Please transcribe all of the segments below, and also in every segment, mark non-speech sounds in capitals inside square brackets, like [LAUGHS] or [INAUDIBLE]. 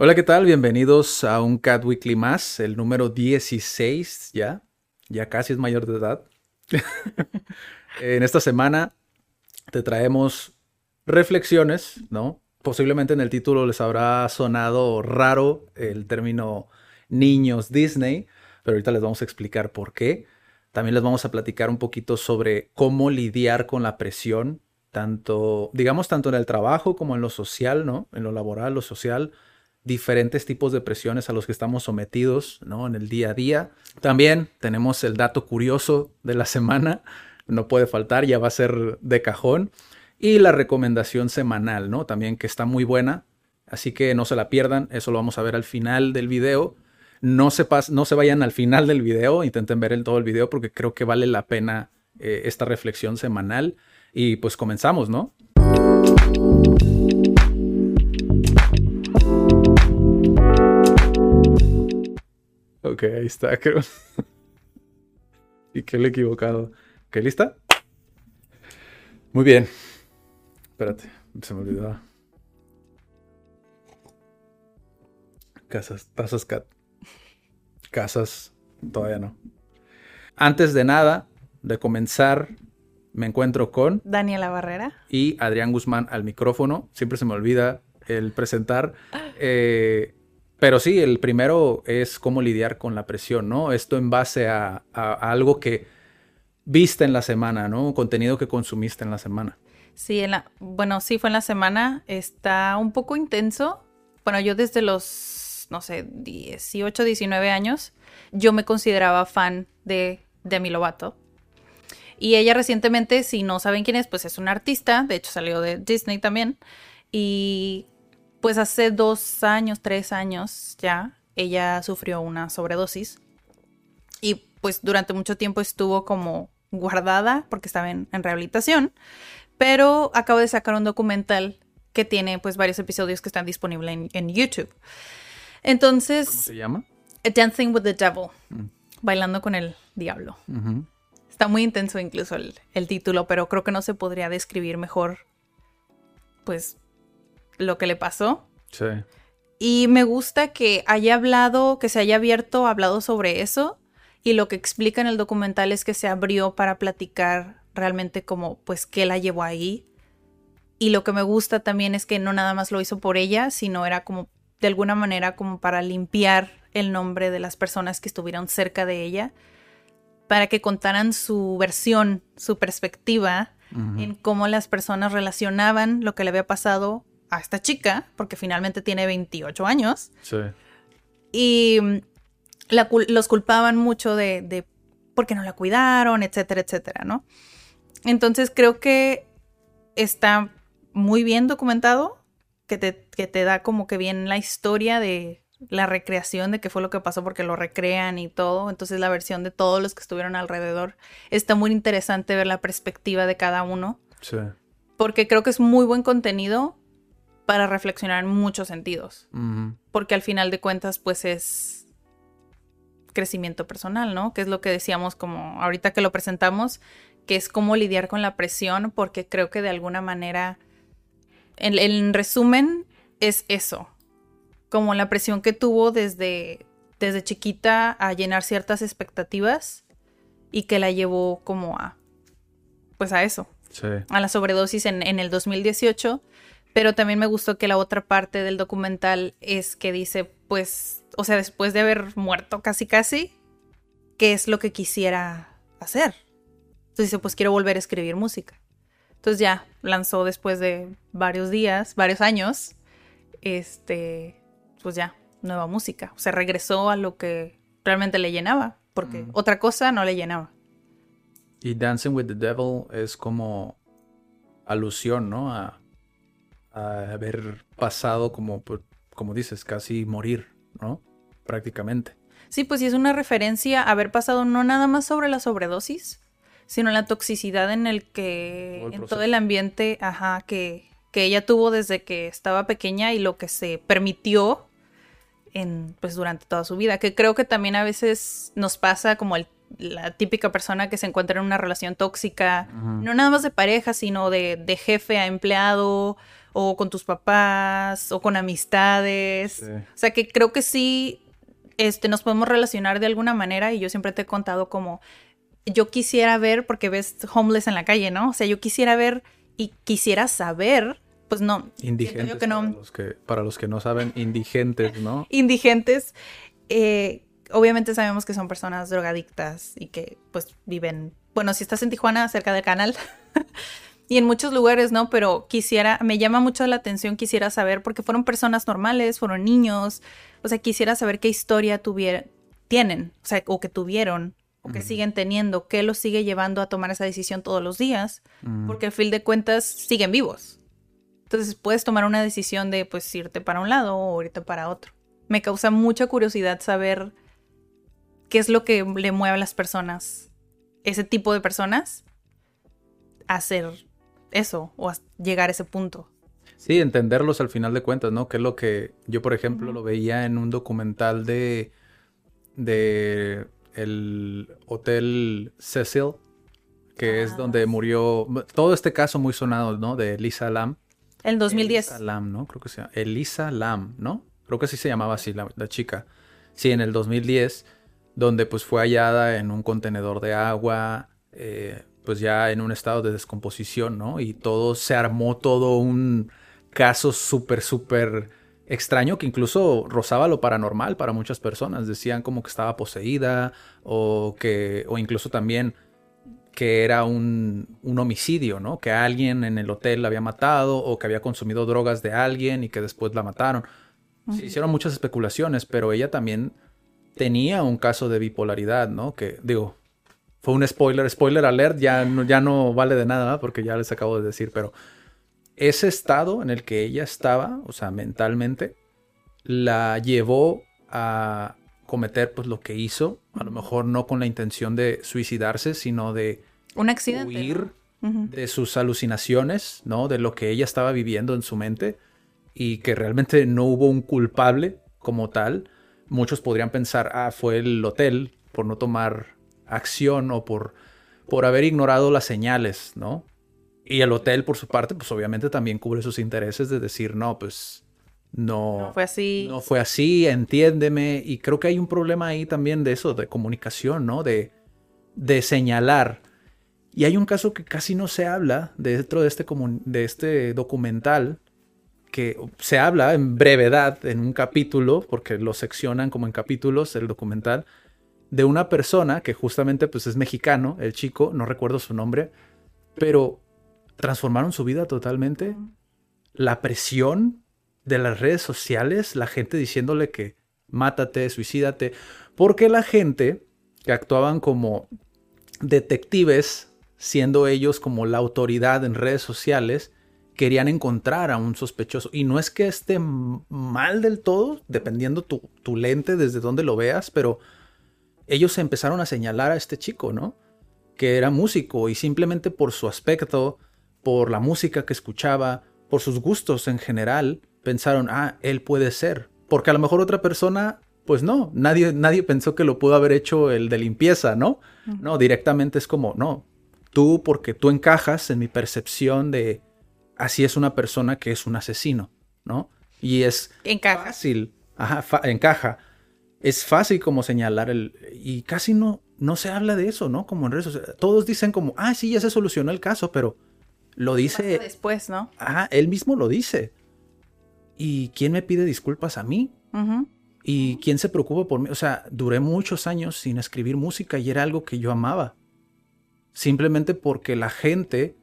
Hola, ¿qué tal? Bienvenidos a un Cat Weekly más, el número 16 ya. Ya casi es mayor de edad. [LAUGHS] en esta semana te traemos reflexiones, ¿no? Posiblemente en el título les habrá sonado raro el término niños Disney, pero ahorita les vamos a explicar por qué. También les vamos a platicar un poquito sobre cómo lidiar con la presión, tanto, digamos, tanto en el trabajo como en lo social, ¿no? En lo laboral, lo social, diferentes tipos de presiones a los que estamos sometidos, ¿no? En el día a día. También tenemos el dato curioso de la [LAUGHS] semana, no puede faltar, ya va a ser de cajón. Y la recomendación semanal, ¿no? También que está muy buena, así que no se la pierdan, eso lo vamos a ver al final del video. No se, no se vayan al final del video, intenten ver el, todo el video porque creo que vale la pena eh, esta reflexión semanal. Y pues comenzamos, ¿no? Ok, ahí está, [LAUGHS] creo. y que le he equivocado. ¿Ok, lista? Muy bien. Espérate, se me olvidó. Casas, tazas cat. Casas, todavía no. Antes de nada, de comenzar, me encuentro con Daniela Barrera y Adrián Guzmán al micrófono. Siempre se me olvida el presentar. Eh, pero sí, el primero es cómo lidiar con la presión, ¿no? Esto en base a, algo que viste en la semana, ¿no? Contenido que consumiste en la semana. Sí, en la, bueno, sí fue en la semana. Está un poco intenso. Bueno, yo desde los, no sé, 18, 19 años, yo me consideraba fan de Demi Lovato. Y ella recientemente, si no saben quién es, pues es una artista. De hecho, salió de Disney también. Y pues hace dos años, tres años ya, ella sufrió una sobredosis y pues durante mucho tiempo estuvo como guardada porque estaba en, rehabilitación, pero acabo de sacar un documental que tiene pues varios episodios que están disponibles en, YouTube. Entonces... ¿Cómo se llama? Dancing with the Devil, mm. bailando con el diablo. Está muy intenso incluso el, el título, pero creo que no se podría describir mejor pues lo que le pasó. Sí. Y me gusta que haya hablado, que se haya abierto, hablado sobre eso. Y lo que explica en el documental es que se abrió para platicar realmente como, pues, qué la llevó ahí. Y lo que me gusta también es que no nada más lo hizo por ella, sino era como, de alguna manera, como para limpiar el nombre de las personas que estuvieron cerca de ella, para que contaran su versión, su perspectiva en cómo las personas relacionaban lo que le había pasado a esta chica, porque finalmente tiene 28 años. Sí. Y mm, los culpaban mucho de, de porque no la cuidaron, etcétera, etcétera, ¿no? Entonces creo que está muy bien documentado, que te, que te da como que bien la historia de la recreación de qué fue lo que pasó porque lo recrean y todo. Entonces la versión de todos los que estuvieron alrededor. Está muy interesante ver la perspectiva de cada uno. Sí. Porque creo que es muy buen contenido para reflexionar en muchos sentidos. Porque al final de cuentas, pues es crecimiento personal, ¿no? Que es lo que decíamos como ahorita que lo presentamos, que es cómo lidiar con la presión, porque creo que de alguna manera, en, resumen, es eso. Como la presión que tuvo desde, desde chiquita a llenar ciertas expectativas y que la llevó como a, pues a eso. A la sobredosis en, en el 2018 pero también me gustó que la otra parte del documental es que dice, pues, o sea, después de haber muerto casi casi, ¿qué es lo que quisiera hacer? Entonces dice, pues quiero volver a escribir música. Entonces ya lanzó después de varios días, varios años, este, pues ya, nueva música. O sea, regresó a lo que realmente le llenaba, porque mm. otra cosa no le llenaba. Y Dancing with the Devil es como alusión, ¿no? A haber pasado como, como dices, casi morir, ¿no? Prácticamente. Sí, pues sí es una referencia a haber pasado no nada más sobre la sobredosis, sino la toxicidad en el que, en todo el ambiente, ajá, que, que ella tuvo desde que estaba pequeña y lo que se permitió en, pues durante toda su vida, que creo que también a veces nos pasa como el, la típica persona que se encuentra en una relación tóxica, no nada más de pareja, sino de, de, jefe a empleado, o con tus papás, o con amistades. O sea que creo que sí este, nos podemos relacionar de alguna manera y yo siempre te he contado como yo quisiera ver, porque ves homeless en la calle, ¿no? O sea, yo quisiera ver y quisiera saber, pues no. Indigentes. Para, los que, para los que no saben, indigentes, ¿no? [LAUGHS] indigentes. Eh, obviamente sabemos que son personas drogadictas y que pues viven, bueno, si estás en Tijuana, cerca del canal. [LAUGHS] y en muchos lugares, ¿no? Pero quisiera, me llama mucho la atención, quisiera saber, porque fueron personas normales, fueron niños, o sea, quisiera saber qué historia tuvieron, tienen, o sea, o que tuvieron, o que siguen teniendo, qué los sigue llevando a tomar esa decisión todos los días, porque al fin de cuentas siguen vivos. Entonces puedes tomar una decisión de, pues, irte para un lado o irte para otro. Me causa mucha curiosidad saber qué es lo que le mueve a las personas, ese tipo de personas, a hacer eso o llegar a ese punto. Sí, entenderlos al final de cuentas, ¿no? Que es lo que yo, por ejemplo, lo veía en un documental de, de el Hotel Cecil, que es ah, donde murió, todo este caso muy sonado, ¿no? De Elisa Lam. El 2010. Elisa Lam, ¿no? Creo que se llama. Elisa Lam, ¿no? Creo que sí se llamaba así la, la chica. Sí, en el 2010, donde pues fue hallada en un contenedor de agua, eh, pues ya en un estado de descomposición, ¿no? Y todo se armó todo un caso súper, súper extraño que incluso rozaba lo paranormal para muchas personas. Decían como que estaba poseída o que, o incluso también que era un, un, homicidio, ¿no? Que alguien en el hotel la había matado o que había consumido drogas de alguien y que después la mataron. Se hicieron muchas especulaciones, pero ella también tenía un caso de bipolaridad, ¿no? Que digo, fue un spoiler, spoiler alert, ya no, ya no vale de nada porque ya les acabo de decir, pero ese estado en el que ella estaba, o sea, mentalmente, la llevó a cometer pues lo que hizo, a lo mejor no con la intención de suicidarse, sino de un accidente, huir de sus alucinaciones, ¿no? De lo que ella estaba viviendo en su mente y que realmente no hubo un culpable como tal. Muchos podrían pensar, ah, fue el hotel por no tomar acción o por, por haber ignorado las señales, ¿no? Y el hotel, por su parte, pues obviamente también cubre sus intereses de decir, no, pues no, no fue así. No fue así, entiéndeme. Y creo que hay un problema ahí también de eso, de comunicación, ¿no? De, de señalar. Y hay un caso que casi no se habla dentro de este, de este documental, que se habla en brevedad en un capítulo, porque lo seccionan como en capítulos el documental, de una persona que justamente pues es mexicano, el chico, no recuerdo su nombre, pero transformaron su vida totalmente. La presión de las redes sociales, la gente diciéndole que mátate, suicídate, porque la gente que actuaban como detectives, siendo ellos como la autoridad en redes sociales, querían encontrar a un sospechoso. Y no es que esté mal del todo, dependiendo tu, tu lente desde donde lo veas, pero ellos empezaron a señalar a este chico, ¿no? Que era músico y simplemente por su aspecto, por la música que escuchaba, por sus gustos en general, pensaron, ah, él puede ser. Porque a lo mejor otra persona, pues no, nadie, nadie pensó que lo pudo haber hecho el de limpieza, ¿no? No, directamente es como, no, tú porque tú encajas en mi percepción de así es una persona que es un asesino, ¿no? Y es fácil, ajá, encaja es fácil como señalar el... Y casi no, no se habla de eso, ¿no? Como en redes sociales. Todos dicen como, ah, sí, ya se solucionó el caso, pero lo dice... Después, ¿no? Ajá, él mismo lo dice. ¿Y quién me pide disculpas a mí? ¿Y quién se preocupa por mí? O sea, duré muchos años sin escribir música y era algo que yo amaba. Simplemente porque la gente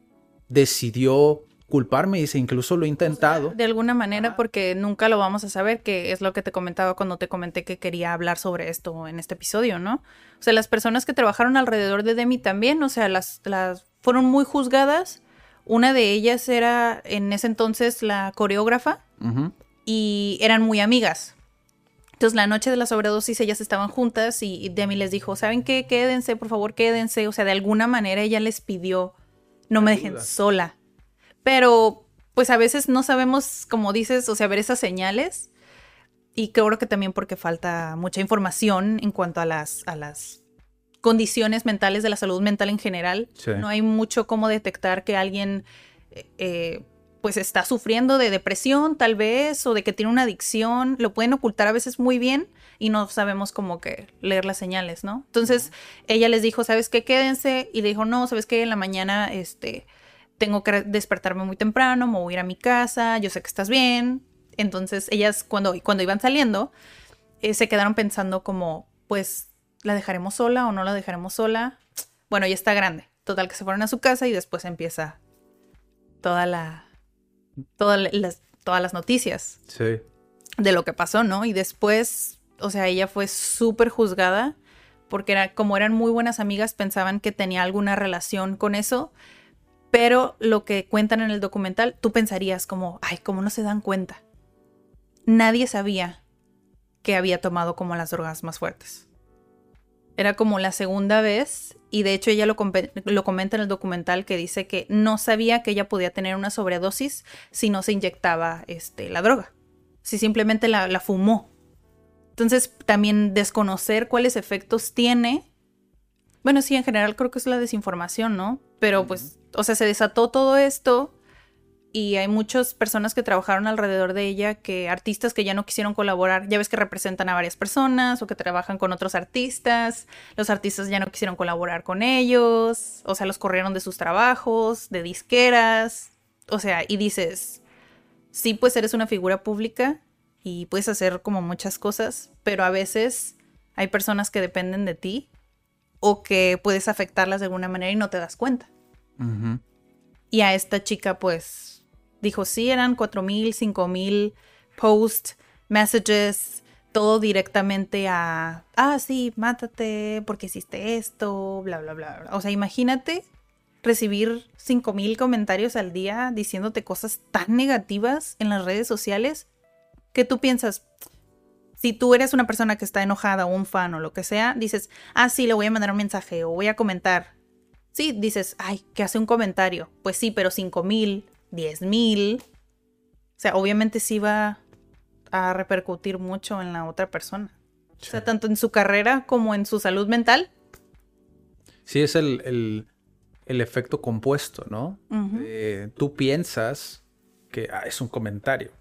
decidió culparme y si incluso lo he intentado. de alguna manera, porque nunca lo vamos a saber, que es lo que te comentaba cuando te comenté que quería hablar sobre esto en este episodio, ¿no? O sea, las personas que trabajaron alrededor de Demi también, o sea, las, las fueron muy juzgadas Una de ellas era en ese entonces la coreógrafa y eran muy amigas. Entonces la noche de la sobredosis ellas estaban juntas y Demi les dijo, ¿saben qué? Quédense, por favor, quédense. O sea, de alguna manera ella les pidió, no me dejen sola. Pero pues a veces no sabemos, como dices, o sea, ver esas señales. Y creo que también porque falta mucha información en cuanto a las, a las condiciones mentales de la salud mental en general. No hay mucho cómo detectar que alguien eh, eh, pues está sufriendo de depresión tal vez o de que tiene una adicción. Lo pueden ocultar a veces muy bien y no sabemos cómo que leer las señales, ¿no? Entonces ella les dijo, ¿sabes qué? Quédense. Y le dijo, no, ¿sabes qué? En la mañana este, tengo que despertarme muy temprano, me voy a ir a mi casa, yo sé que estás bien. Entonces ellas cuando, cuando iban saliendo eh, se quedaron pensando como, pues ¿La dejaremos sola o no la dejaremos sola? Bueno, ya está grande. Total, que se fueron a su casa y después empieza toda la. Todas las, todas las noticias. Sí. De lo que pasó, ¿no? Y después, o sea, ella fue súper juzgada porque era, como eran muy buenas amigas, pensaban que tenía alguna relación con eso. Pero lo que cuentan en el documental, tú pensarías como, ay, ¿cómo no se dan cuenta? Nadie sabía que había tomado como las drogas más fuertes. Era como la segunda vez y de hecho ella lo, lo, comenta en el documental que dice que no sabía que ella podía tener una sobredosis si no se inyectaba este, la droga, si simplemente la, la fumó. Entonces también desconocer cuáles efectos tiene. Bueno, sí, en general creo que es la desinformación, ¿no? Pero pues, o sea, se desató todo esto y hay muchas personas que trabajaron alrededor de ella, que artistas que ya no quisieron colaborar, ya ves que representan a varias personas o que trabajan con otros artistas, los artistas ya no quisieron colaborar con ellos, o sea, los corrieron de sus trabajos, de disqueras, o sea, y dices, sí, pues eres una figura pública y puedes hacer como muchas cosas, pero a veces hay personas que dependen de ti o que puedes afectarlas de alguna manera y no te das cuenta. Y a esta chica, pues, dijo, sí, eran 4.000, 5.000 posts, messages, todo directamente a, ah, sí, mátate porque hiciste esto, bla, bla, bla. bla. O sea, imagínate recibir 5.000 comentarios al día diciéndote cosas tan negativas en las redes sociales que tú piensas, si tú eres una persona que está enojada o un fan o lo que sea, dices, ah, sí, le voy a mandar un mensaje o voy a comentar. Sí, dices, ay, que hace un comentario. Pues sí, pero 5000, 10 mil. O sea, obviamente sí va a repercutir mucho en la otra persona. O sea, tanto en su carrera como en su salud mental. Sí, es el, efecto compuesto, ¿no? Eh, tú piensas que ah, es un comentario.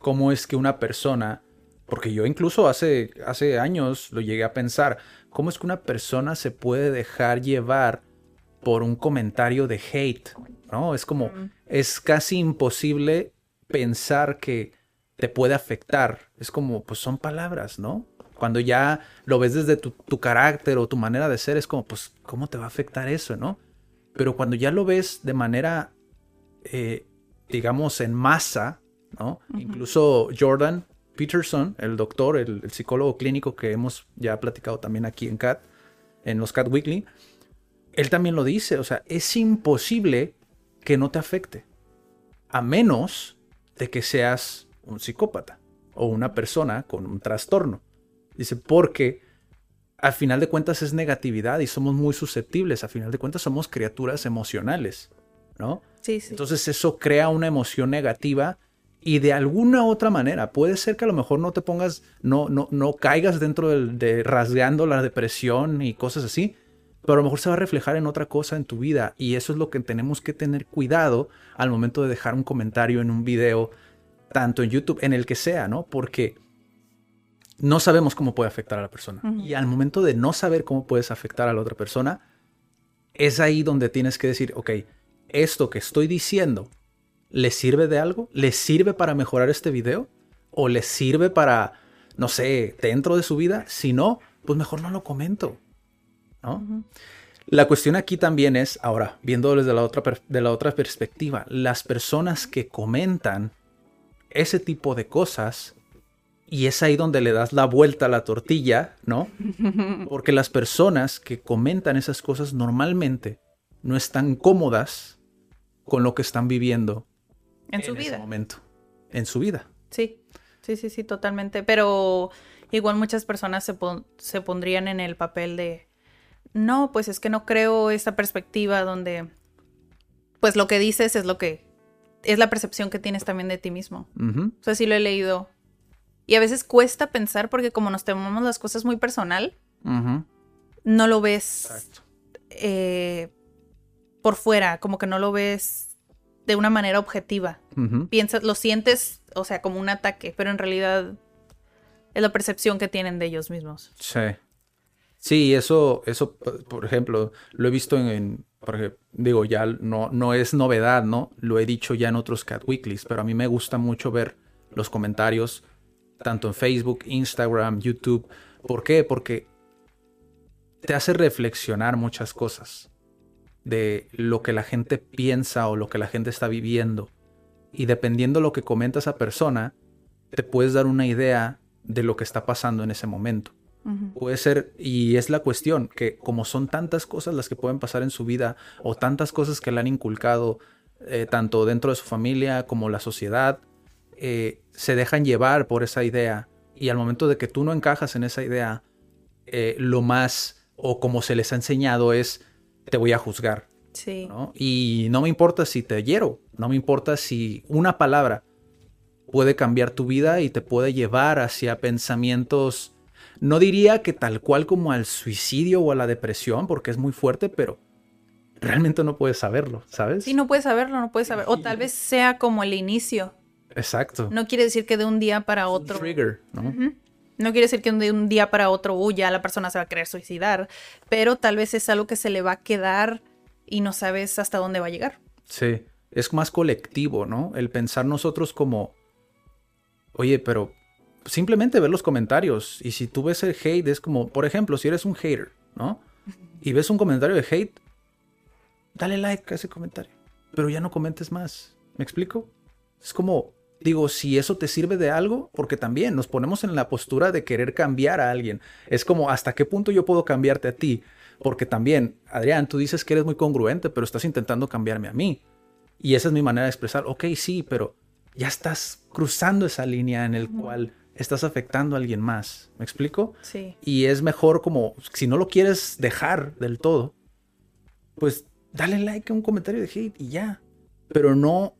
¿Cómo es que una persona, porque yo incluso hace, hace años lo llegué a pensar, ¿cómo es que una persona se puede dejar llevar por un comentario de hate? ¿no? Es como, es casi imposible pensar que te puede afectar. Es como, pues son palabras, ¿no? Cuando ya lo ves desde tu, carácter o tu manera de ser, es como, pues, ¿cómo te va a afectar eso, no? Pero cuando ya lo ves de manera, eh, digamos, en masa, ¿no? Incluso Jordan Peterson, el doctor, el, el, psicólogo clínico que hemos ya platicado también aquí en CAT, en los CAT Weekly, él también lo dice, o sea, es imposible que no te afecte. A menos de que seas un psicópata o una persona con un trastorno. Dice, porque al final de cuentas es negatividad y somos muy susceptibles. Al final de cuentas somos criaturas emocionales, ¿no? Sí, sí. Entonces eso crea una emoción negativa y de alguna otra manera puede ser que a lo mejor no te pongas, no, no, no caigas dentro de rasgando la depresión y cosas así, pero a lo mejor se va a reflejar en otra cosa en tu vida y eso es lo que tenemos que tener cuidado al momento de dejar un comentario en un video, tanto en YouTube, en el que sea, ¿no? Porque no sabemos cómo puede afectar a la persona. Y al momento de no saber cómo puedes afectar a la otra persona, es ahí donde tienes que decir, ok, esto que estoy diciendo, ¿le sirve de algo? ¿Le sirve para mejorar este video? ¿O le sirve para, no sé, dentro de su vida? Si no, pues mejor no lo comento. La cuestión aquí también es, ahora, viendo desde la otra, de la otra perspectiva, las personas que comentan ese tipo de cosas, y es ahí donde le das la vuelta a la tortilla, ¿no? [LAUGHS] Porque las personas que comentan esas cosas normalmente no están cómodas con lo que están viviendo en, su vida. Ese momento, en su vida. Sí, sí, sí, sí, totalmente. Pero igual muchas personas se, se pondrían en el papel de, no, pues es que no creo esta perspectiva donde, pues lo que dices es lo que, es la percepción que tienes también de ti mismo. O sea, sí lo he leído. Y a veces cuesta pensar porque como nos tomamos las cosas muy personal, no lo ves eh, por fuera, como que no lo ves de una manera objetiva. Piensas, lo sientes, o sea, como un ataque, pero en realidad es la percepción que tienen de ellos mismos. Sí. Sí, eso, eso, por ejemplo, lo he visto en, digo, ya no, no es novedad, ¿no? Lo he dicho ya en otros Cat Weeklies, pero a mí me gusta mucho ver los comentarios, tanto en Facebook, Instagram, YouTube. ¿Por qué? Porque te hace reflexionar muchas cosas de lo que la gente piensa o lo que la gente está viviendo. Y dependiendo lo que comenta esa persona, te puedes dar una idea de lo que está pasando en ese momento. Puede ser, y es la cuestión, que como son tantas cosas las que pueden pasar en su vida o tantas cosas que le han inculcado, eh, tanto dentro de su familia como la sociedad, eh, se dejan llevar por esa idea y al momento de que tú no encajas en esa idea, eh, lo más o como se les ha enseñado es te voy a juzgar. Sí. Y no me importa si te hiero, no me importa si una palabra puede cambiar tu vida y te puede llevar hacia pensamientos, no diría que tal cual como al suicidio o a la depresión, porque es muy fuerte, pero realmente no puedes saberlo, ¿sabes? Sí, no puedes saberlo, no puedes saber. O tal vez sea como el inicio. Exacto. No quiere decir que de un día para otro. trigger, ¿no? No quiere decir que de un día para otro, uy, ya la persona se va a querer suicidar, pero tal vez es algo que se le va a quedar y no sabes hasta dónde va a llegar. Sí, es más colectivo, ¿no? El pensar nosotros como, oye, pero simplemente ver los comentarios y si tú ves el hate es como, por ejemplo, si eres un hater, ¿no? Y ves un comentario de hate, dale like a ese comentario, pero ya no comentes más. ¿Me explico? Es como, Digo, si eso te sirve de algo, porque también nos ponemos en la postura de querer cambiar a alguien. Es como, ¿hasta qué punto yo puedo cambiarte a ti? Porque también, Adrián, tú dices que eres muy congruente, pero estás intentando cambiarme a mí. Y esa es mi manera de expresar, ok, sí, pero ya estás cruzando esa línea en el cual estás afectando a alguien más. ¿Me explico? Sí. Y es mejor como, si no lo quieres dejar del todo, pues dale like a un comentario de hate y ya. Pero no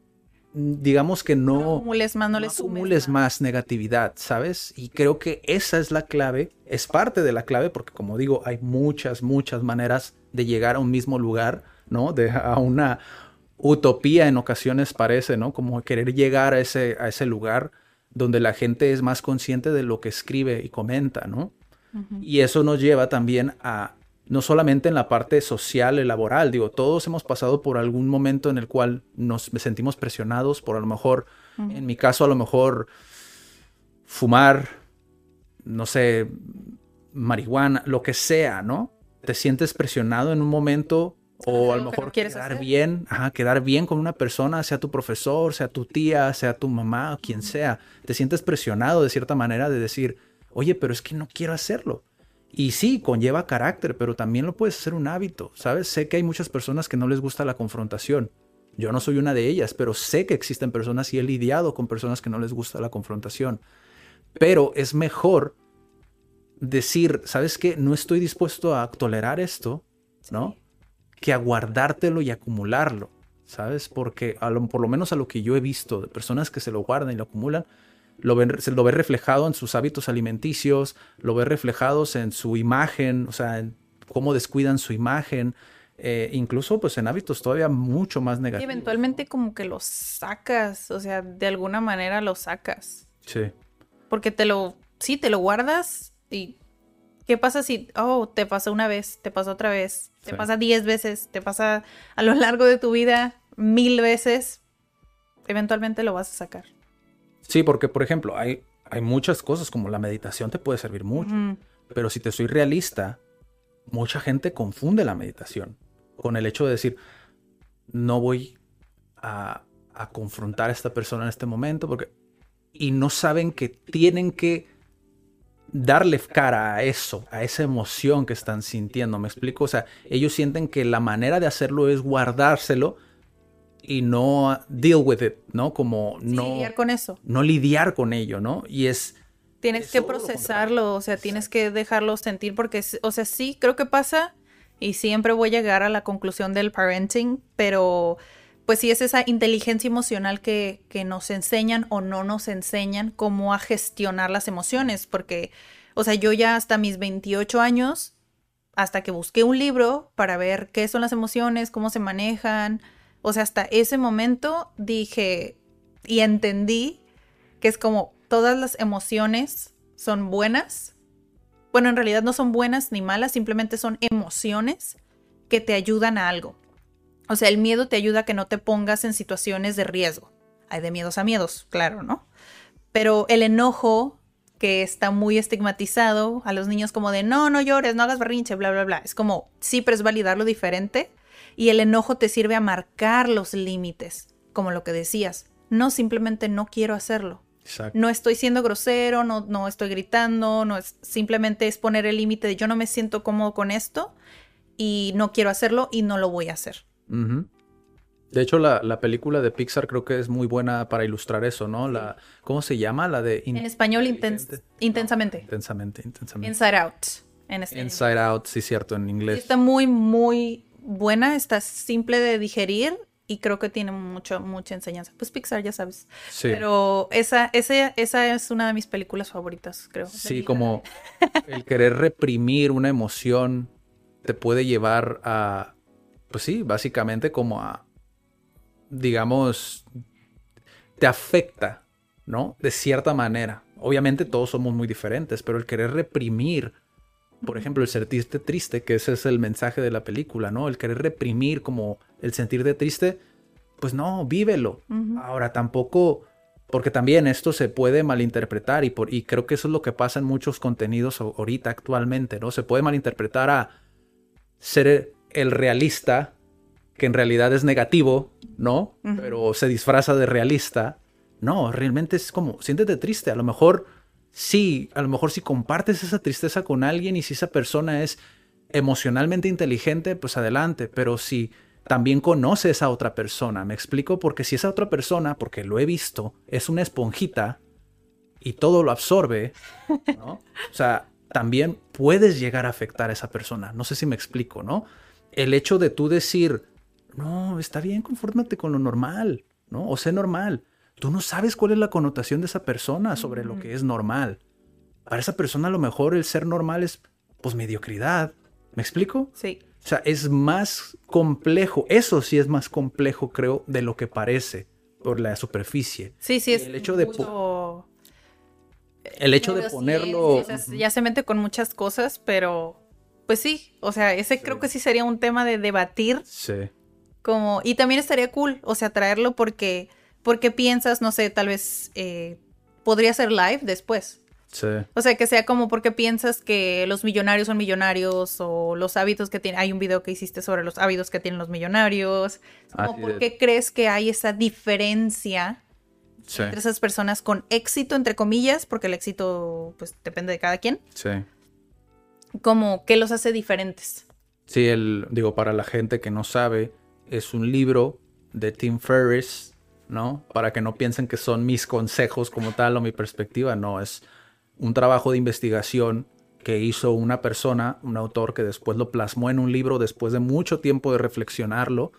digamos que no, no acumules más, no, acumules más negatividad, ¿sabes? Y creo que esa es la clave, es parte de la clave, porque como digo, hay muchas, muchas maneras de llegar a un mismo lugar, ¿no? De, a una utopía en ocasiones parece, ¿no? Como querer llegar a ese, a ese lugar donde la gente es más consciente de lo que escribe y comenta, ¿no? Y eso nos lleva también a no solamente en la parte social y laboral, digo, todos hemos pasado por algún momento en el cual nos sentimos presionados por a lo mejor, en mi caso a lo mejor fumar, no sé, marihuana, lo que sea, ¿no? Te sientes presionado en un momento o a lo mejor quedar bien, ajá, quedar bien con una persona, sea tu profesor, sea tu tía, sea tu mamá, quien sea. Te sientes presionado de cierta manera de decir, oye, pero es que no quiero hacerlo. Y sí, conlleva carácter, pero también lo puedes hacer un hábito, ¿sabes? Sé que hay muchas personas que no les gusta la confrontación. Yo no soy una de ellas, pero sé que existen personas y he lidiado con personas que no les gusta la confrontación. Pero es mejor decir, ¿sabes qué? No estoy dispuesto a tolerar esto, ¿no? Que a guardártelo y acumularlo, ¿sabes? Porque por lo menos a lo que yo he visto de personas que se lo guardan y lo acumulan, lo ve, se lo ve reflejado en sus hábitos alimenticios, lo ve reflejados en su imagen, o sea, en cómo descuidan su imagen, eh, incluso pues en hábitos todavía mucho más negativos. Y eventualmente como que los sacas, o sea, de alguna manera lo sacas. Sí. Porque te lo, sí, te lo guardas y ¿qué pasa si, oh, te pasa una vez, te pasa otra vez, te pasa diez veces, te pasa a lo largo de tu vida mil veces? Eventualmente lo vas a sacar. Sí, porque por ejemplo, hay, hay muchas cosas como la meditación te puede servir mucho, pero si te soy realista, mucha gente confunde la meditación con el hecho de decir, no voy a, a confrontar a esta persona en este momento, porque... Y no saben que tienen que darle cara a eso, a esa emoción que están sintiendo, ¿me explico? O sea, ellos sienten que la manera de hacerlo es guardárselo y no deal with it, ¿no? Como no lidiar con eso. No lidiar con ello, ¿no? Y es tienes que procesarlo, o sea, tienes que dejarlo sentir porque o sea, sí creo que pasa y siempre voy a llegar a la conclusión del parenting, pero pues sí es esa inteligencia emocional que, que nos enseñan o no nos enseñan cómo a gestionar las emociones, porque, o sea, yo ya hasta mis 28 años, hasta que busqué un libro para ver qué son las emociones, cómo se manejan, o sea, hasta ese momento dije y entendí que es como todas las emociones son buenas. Bueno, en realidad no son buenas ni malas, simplemente son emociones que te ayudan a algo. O sea, el miedo te ayuda a que no te pongas en situaciones de riesgo. Hay de miedos a miedos, claro, ¿no? Pero el enojo, que está muy estigmatizado a los niños como de no, no llores, no hagas berrinche, bla, bla, bla. Es como, sí, pero es validar lo diferente y el enojo te sirve a marcar los límites, como lo que decías. No simplemente no quiero hacerlo. No estoy siendo grosero, no, no estoy gritando, no es simplemente es poner el límite de yo no me siento cómodo con esto y no quiero hacerlo y no lo voy a hacer. De hecho, la, película de Pixar creo que es muy buena para ilustrar eso, ¿no? La, ¿Cómo se llama? La de... en español, intensamente. intensamente, intensamente. Inside Out. En Inside Out, sí, cierto, en inglés. está muy, muy buena, está simple de digerir y creo que tiene mucho, mucha enseñanza. Pues Pixar, ya sabes. Sí. Pero esa, esa, esa es una de mis películas favoritas, creo. Sí, como el querer reprimir una emoción te puede llevar a, pues sí, básicamente como a, digamos, te afecta, ¿no? De cierta manera. Obviamente todos somos muy diferentes, pero el querer reprimir por ejemplo, el sentirte triste, que ese es el mensaje de la película, ¿no? El querer reprimir como el sentirte triste, pues no, vívelo. Ahora tampoco, porque también esto se puede malinterpretar y, por, y creo que eso es lo que pasa en muchos contenidos ahorita actualmente, ¿no? Se puede malinterpretar a ser el realista, que en realidad es negativo, ¿no? Pero se disfraza de realista. No, realmente es como, siéntete triste, a lo mejor sí, a lo mejor si compartes esa tristeza con alguien y si esa persona es emocionalmente inteligente, pues adelante, pero si también conoces a otra persona, me explico, porque si esa otra persona, porque lo he visto, es una esponjita y todo lo absorbe, ¿no? [LAUGHS] O sea, también puedes llegar a afectar a esa persona, no sé si me explico, ¿no? El hecho de tú decir, no, está bien, confórmate con lo normal, ¿no? O sé normal. Tú no sabes cuál es la connotación de esa persona sobre lo que es normal. Para esa persona a lo mejor el ser normal es pues mediocridad. ¿Me explico? Sí. O sea, es más complejo. Eso sí es más complejo, creo, de lo que parece por la superficie. Sí, sí, es el hecho de el hecho de ponerlo ya se mete con muchas cosas, pero pues sí, o sea, ese creo que sí sería un tema de debatir. Sí. Como y también estaría cool, o sea, traerlo porque porque piensas, no sé, tal vez eh, podría ser live después. Sí. O sea, que sea como porque piensas que los millonarios son millonarios o los hábitos que tienen. Hay un video que hiciste sobre los hábitos que tienen los millonarios. Como ¿Por qué crees que hay esa diferencia entre esas personas con éxito, entre comillas? Porque el éxito, pues, depende de cada quien. Sí. Como, ¿qué los hace diferentes? Sí, el, digo, para la gente que no sabe, es un libro de Tim Ferriss ¿no? Para que no piensen que son mis consejos como tal o mi perspectiva, no, es un trabajo de investigación que hizo una persona, un autor que después lo plasmó en un libro después de mucho tiempo de reflexionarlo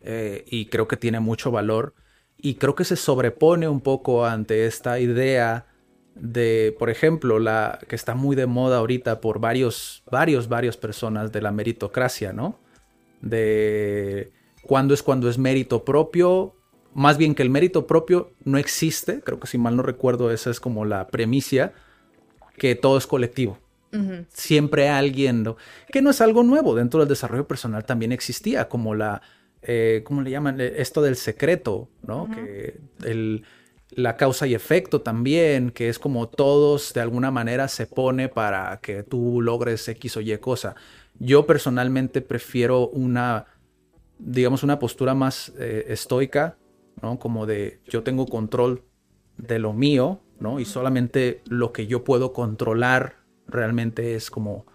eh, y creo que tiene mucho valor y creo que se sobrepone un poco ante esta idea de, por ejemplo, la que está muy de moda ahorita por varios, varios, varios personas de la meritocracia, ¿no? De cuándo es cuando es mérito propio más bien que el mérito propio no existe, creo que si mal no recuerdo esa es como la premisa, que todo es colectivo. Siempre alguien, que no es algo nuevo, dentro del desarrollo personal también existía, como la, eh, ¿cómo le llaman? Eh, esto del secreto, ¿no? Que el, la causa y efecto también, que es como todos de alguna manera se pone para que tú logres X o Y cosa. Yo personalmente prefiero una, digamos, una postura más eh, estoica, ¿no? Como de yo tengo control de lo mío, ¿no? Y solamente lo que yo puedo controlar realmente es como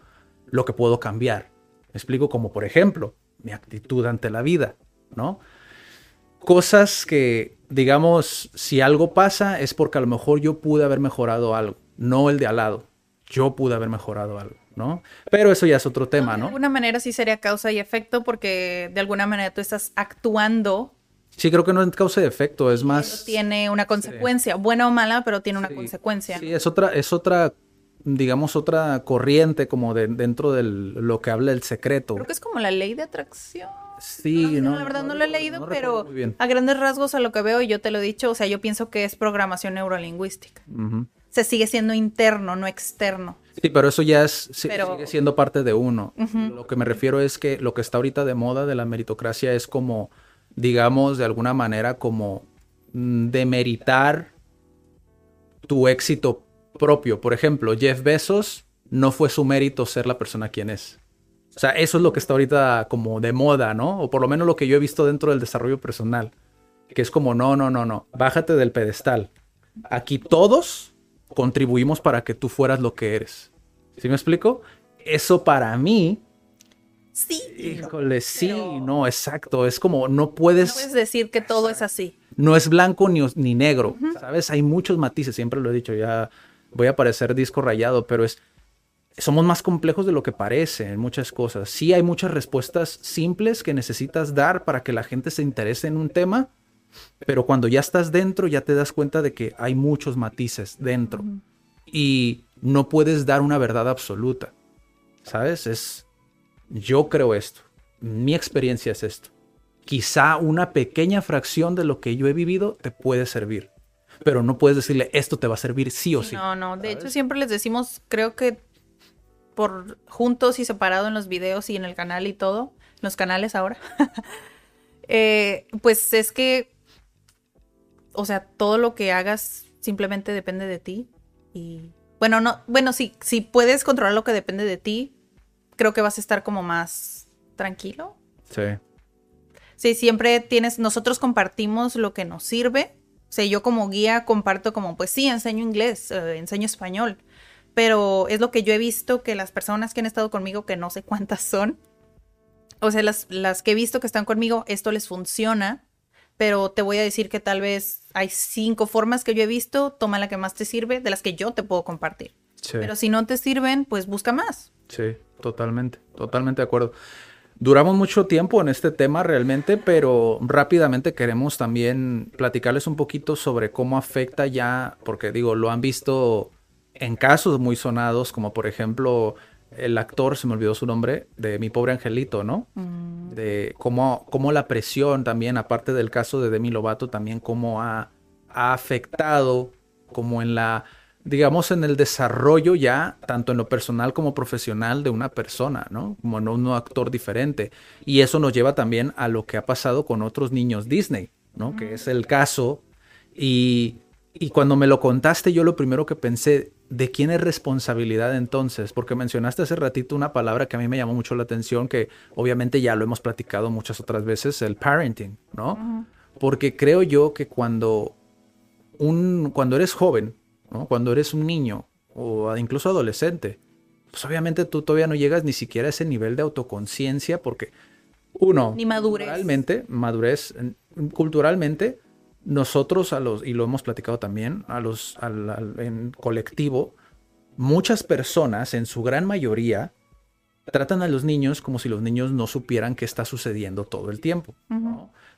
lo que puedo cambiar. Me explico como, por ejemplo, mi actitud ante la vida, ¿no? cosas que, digamos, si algo pasa es porque a lo mejor yo pude haber mejorado algo, no el de al lado. Yo pude haber mejorado algo, ¿no? Pero eso ya es otro tema, ¿no? De alguna manera sí sería causa y efecto porque de alguna manera tú estás actuando. Sí, creo que no es causa y efecto, es más... Tiene una consecuencia, buena o mala, pero tiene una consecuencia. Sí, es otra, es otra digamos, otra corriente como de, dentro de lo que habla el secreto. Creo que es como la ley de atracción. Sí, no. la verdad no, lo he leído, pero a grandes rasgos a lo que veo, y yo te lo he dicho, o sea, yo pienso que es programación neurolingüística. Se sigue siendo interno, no externo. Sí, pero eso ya es, sigue siendo parte de uno. Lo que me refiero es que lo que está ahorita de moda de la meritocracia es como, digamos, de alguna manera como mm, demeritar tu éxito propio. Por ejemplo, Jeff Bezos no fue su mérito ser la persona quien es. O sea, eso es lo que está ahorita como de moda, ¿no? O por lo menos lo que yo he visto dentro del desarrollo personal. Que es como, no, no, no, no, bájate del pedestal. Aquí todos contribuimos para que tú fueras lo que eres. ¿Sí me explico? Eso para mí... Sí. Híjole, sí, no, exacto. Es como, no puedes... No puedes decir que todo es así. No es blanco ni, ni negro, ¿sabes? Hay muchos matices, siempre lo he dicho, ya voy a parecer disco rayado, pero es, somos más complejos de lo que parece en muchas cosas. Sí hay muchas respuestas simples que necesitas dar para que la gente se interese en un tema, pero cuando ya estás dentro ya te das cuenta de que hay muchos matices dentro y no puedes dar una verdad absoluta. ¿Sabes? Es yo creo esto. Mi experiencia es esto. Quizá una pequeña fracción de lo que yo he vivido te puede servir pero no puedes decirle esto te va a servir sí o sí. No, no, de hecho siempre les decimos, creo que por juntos y separado en los videos y en el canal y todo, los canales ahora, [LAUGHS] eh, pues es que, o sea, todo lo que hagas simplemente depende de ti y bueno, no, bueno, sí, si puedes controlar lo que depende de ti, creo que vas a estar como más tranquilo. Sí. Sí, siempre tienes, nosotros compartimos lo que nos sirve o sea, yo como guía comparto como, pues sí, enseño inglés, eh, enseño español, pero es lo que yo he visto que las personas que han estado conmigo, que no sé cuántas son, o sea, las, las que he visto que están conmigo, esto les funciona, pero te voy a decir que tal vez hay cinco formas que yo he visto, toma la que más te sirve, de las que yo te puedo compartir. Pero si no te sirven, pues busca más. Sí, totalmente, totalmente de acuerdo. Duramos mucho tiempo en este tema realmente, pero rápidamente queremos también platicarles un poquito sobre cómo afecta ya, porque digo, lo han visto en casos muy sonados, como por ejemplo el actor, se me olvidó su nombre, de Mi Pobre Angelito, ¿no? Mm. De cómo, cómo, la presión también, aparte del caso de Demi Lovato, también cómo ha, ha afectado como en la digamos, en el desarrollo ya, tanto en lo personal como profesional de una persona, ¿no? Como un actor diferente. Y eso nos lleva también a lo que ha pasado con otros niños Disney, ¿no? Que es el caso. Y, y cuando me lo contaste, yo lo primero que pensé, ¿de quién es responsabilidad entonces? Porque mencionaste hace ratito una palabra que a mí me llamó mucho la atención, que obviamente ya lo hemos platicado muchas otras veces, el parenting, ¿no? Porque creo yo que cuando, un, cuando eres joven, cuando eres un niño o incluso adolescente, pues obviamente tú todavía no llegas ni siquiera a ese nivel de autoconciencia porque uno, ni madurez. Culturalmente, madurez, culturalmente, nosotros a los, y lo hemos platicado también, a los, en colectivo, muchas personas, en su gran mayoría, tratan a los niños como si los niños no supieran qué está sucediendo todo el tiempo.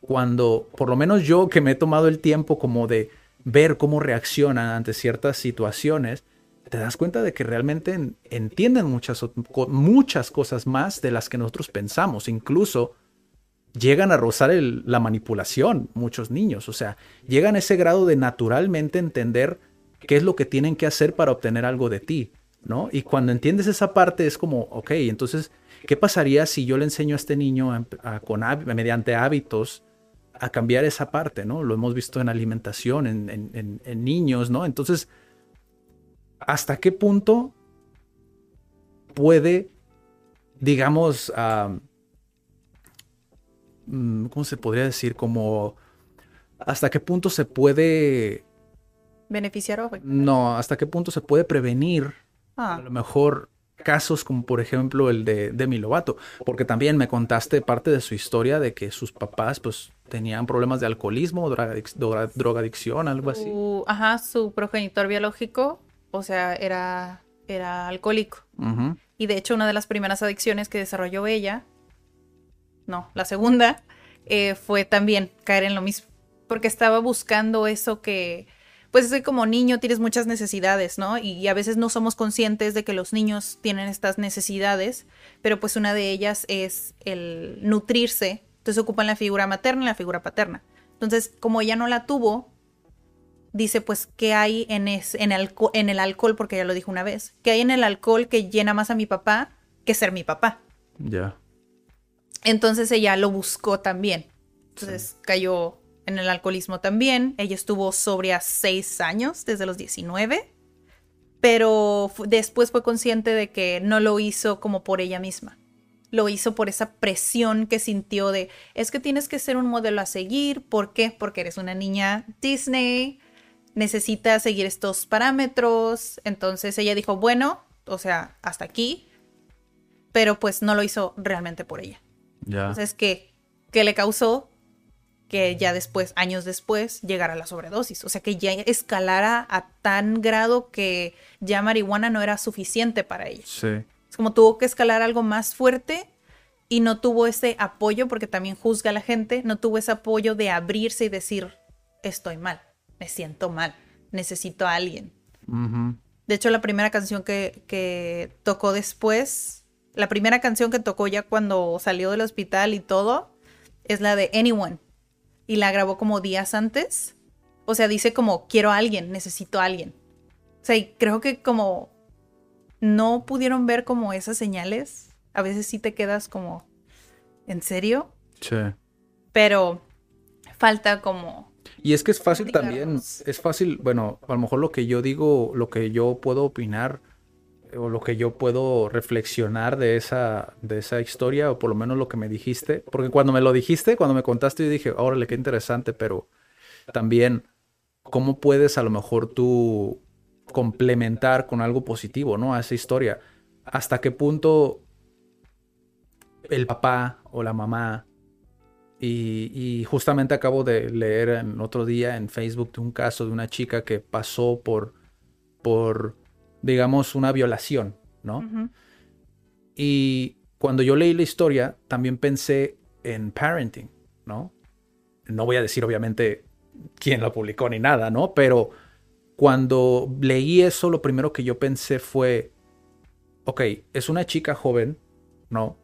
Cuando, por lo menos yo que me he tomado el tiempo como de ver cómo reaccionan ante ciertas situaciones, te das cuenta de que realmente entienden muchas, muchas cosas más de las que nosotros pensamos. Incluso llegan a rozar la manipulación muchos niños. O sea, llegan a ese grado de naturalmente entender qué es lo que tienen que hacer para obtener algo de ti. ¿no? Y cuando entiendes esa parte es como, ok, entonces, ¿qué pasaría si yo le enseño a este niño con, mediante hábitos a cambiar esa parte, ¿no? Lo hemos visto en alimentación, en, niños, ¿no? Entonces, ¿hasta qué punto puede, digamos, ¿cómo se podría decir? Como, ¿hasta qué punto se puede... Beneficiar o No, ¿hasta qué punto se puede prevenir? Ah. A lo mejor casos como por ejemplo el de Demi Lovato, porque también me contaste parte de su historia de que sus papás pues tenían problemas de alcoholismo, drogadicción, algo así. ajá, su progenitor biológico, o sea, era, era alcohólico. Y de hecho una de las primeras adicciones que desarrolló ella, no, la segunda, eh, fue también caer en lo mismo, porque estaba buscando eso que pues es que como niño tienes muchas necesidades, ¿no? Y, a veces no somos conscientes de que los niños tienen estas necesidades, pero pues una de ellas es el nutrirse. Entonces ocupan la figura materna y la figura paterna. Entonces, como ella no la tuvo, dice pues qué hay en, en, en el alcohol, porque ya lo dijo una vez, qué hay en el alcohol que llena más a mi papá que ser mi papá. Ya. Entonces ella lo buscó también. Entonces cayó en el alcoholismo también. Ella estuvo sobria seis años, desde los 19, pero después fue consciente de que no lo hizo como por ella misma. Lo hizo por esa presión que sintió de, es que tienes que ser un modelo a seguir. ¿Por qué? Porque eres una niña Disney, necesitas seguir estos parámetros. Entonces ella dijo, bueno, o sea, hasta aquí, pero pues no lo hizo realmente por ella. Entonces, ¿qué? ¿Qué le causó? que ya después, años después, llegara la sobredosis. O sea, que ya escalara a tan grado que ya marihuana no era suficiente para ella. Sí. Es como tuvo que escalar algo más fuerte y no tuvo ese apoyo, porque también juzga a la gente, no tuvo ese apoyo de abrirse y decir, estoy mal, me siento mal, necesito a alguien. De hecho, la primera canción que, que tocó después, la primera canción que tocó ya cuando salió del hospital y todo, es la de Anyone y la grabó como días antes. O sea, dice como quiero a alguien, necesito a alguien. O sea, y creo que como no pudieron ver como esas señales, a veces sí te quedas como, ¿en serio? Sí. Pero falta como... Y es que es fácil también, es fácil, bueno, a lo mejor lo que yo digo, lo que yo puedo opinar o lo que yo puedo reflexionar de esa, de esa historia, o por lo menos lo que me dijiste, porque cuando me lo dijiste, cuando me contaste, yo dije, órale, qué interesante, pero también, ¿cómo puedes a lo mejor tú complementar con algo positivo, ¿no? A esa historia. ¿Hasta qué punto el papá o la mamá, y, justamente acabo de leer en otro día en Facebook de un caso de una chica que pasó por, por digamos, una violación, ¿no? Y cuando yo leí la historia, también pensé en parenting, ¿no? No voy a decir, obviamente, quién la publicó ni nada, ¿no? Pero cuando leí eso, lo primero que yo pensé fue, ok, es una chica joven, ¿no?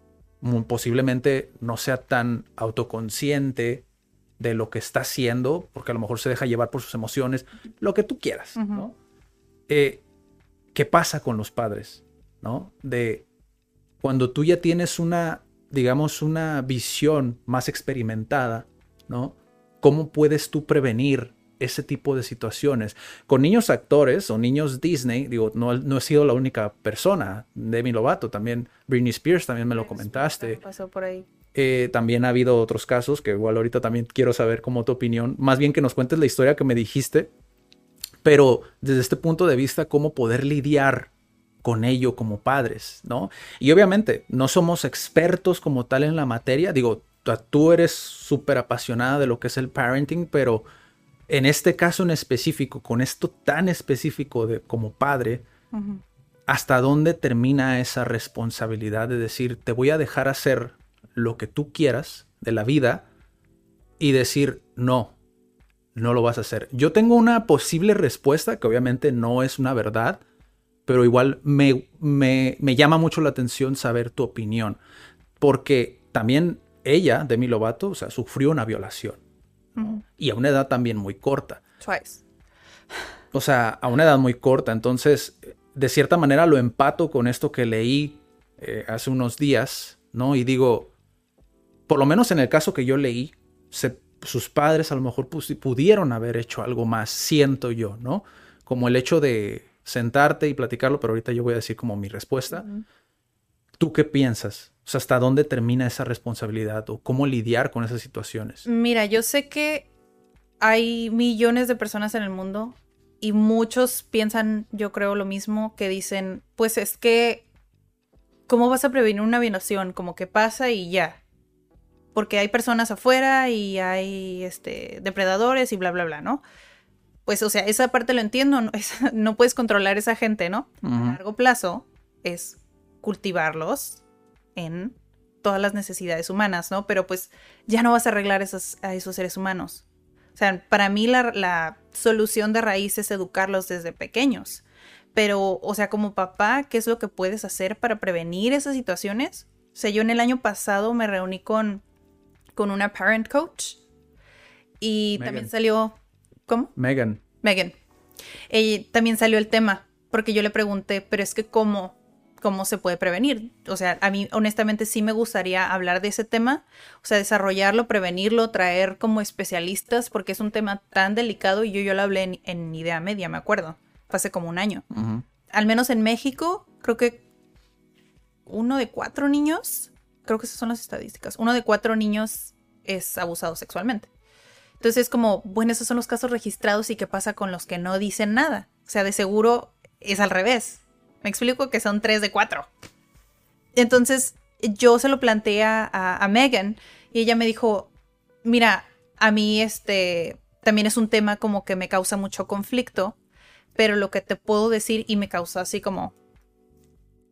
Posiblemente no sea tan autoconsciente de lo que está haciendo, porque a lo mejor se deja llevar por sus emociones, lo que tú quieras, ¿no? Eh, ¿qué pasa con los padres? ¿No? De cuando tú ya tienes una, digamos, una visión más experimentada, ¿no? ¿Cómo puedes tú prevenir ese tipo de situaciones? Con niños actores o niños Disney, digo, no, no he sido la única persona. Demi Lovato también, Britney Spears también me lo comentaste. Pasó por ahí. Eh, también ha habido otros casos que igual ahorita también quiero saber como tu opinión. Más bien que nos cuentes la historia que me dijiste pero desde este punto de vista, cómo poder lidiar con ello como padres, ¿no? Y obviamente no somos expertos como tal en la materia, digo, tú eres súper apasionada de lo que es el parenting, pero en este caso en específico, con esto tan específico de como padre, ¿hasta dónde termina esa responsabilidad de decir, te voy a dejar hacer lo que tú quieras de la vida y decir, no, no lo vas a hacer. Yo tengo una posible respuesta que obviamente no es una verdad, pero igual me, me, llama mucho la atención saber tu opinión, porque también ella, Demi Lovato, o sea, sufrió una violación y a una edad también muy corta. Twice. O sea, a una edad muy corta, entonces de cierta manera lo empato con esto que leí eh, hace unos días, ¿no? Y digo, por lo menos en el caso que yo leí, se sus padres a lo mejor pudieron haber hecho algo más, siento yo, ¿no? Como el hecho de sentarte y platicarlo, pero ahorita yo voy a decir como mi respuesta. ¿Tú qué piensas? O sea, ¿hasta dónde termina esa responsabilidad o cómo lidiar con esas situaciones? Mira, yo sé que hay millones de personas en el mundo y muchos piensan, yo creo lo mismo, que dicen, pues es que ¿cómo vas a prevenir una violación? Como que pasa y ya. Porque hay personas afuera y hay este, depredadores y bla, bla, bla, ¿no? Pues, o sea, esa parte lo entiendo, no, [LAUGHS] no puedes controlar esa gente, ¿no? A largo plazo es cultivarlos en todas las necesidades humanas, ¿no? Pero pues ya no vas a arreglar esos, a esos seres humanos. O sea, para mí la, la solución de raíz es educarlos desde pequeños. Pero, o sea, como papá, ¿qué es lo que puedes hacer para prevenir esas situaciones? O sea, yo en el año pasado me reuní con, con una parent coach y también salió... ¿Cómo? Megan. Megan. Y también salió el tema, porque yo le pregunté, pero es que cómo, cómo se puede prevenir. O sea, a mí honestamente sí me gustaría hablar de ese tema, o sea, desarrollarlo, prevenirlo, traer como especialistas, porque es un tema tan delicado y yo, yo lo hablé en, en Idea Media, me acuerdo hace como un año. Al menos en México, creo que uno de cuatro niños, creo que esas son las estadísticas, uno de cuatro niños es abusado sexualmente. Entonces es como, bueno, esos son los casos registrados y qué pasa con los que no dicen nada. O sea, de seguro es al revés. Me explico que son tres de cuatro. Entonces yo se lo planteé a, Megan y ella me dijo, mira, a mí este también es un tema como que me causa mucho conflicto pero lo que te puedo decir y me causó así como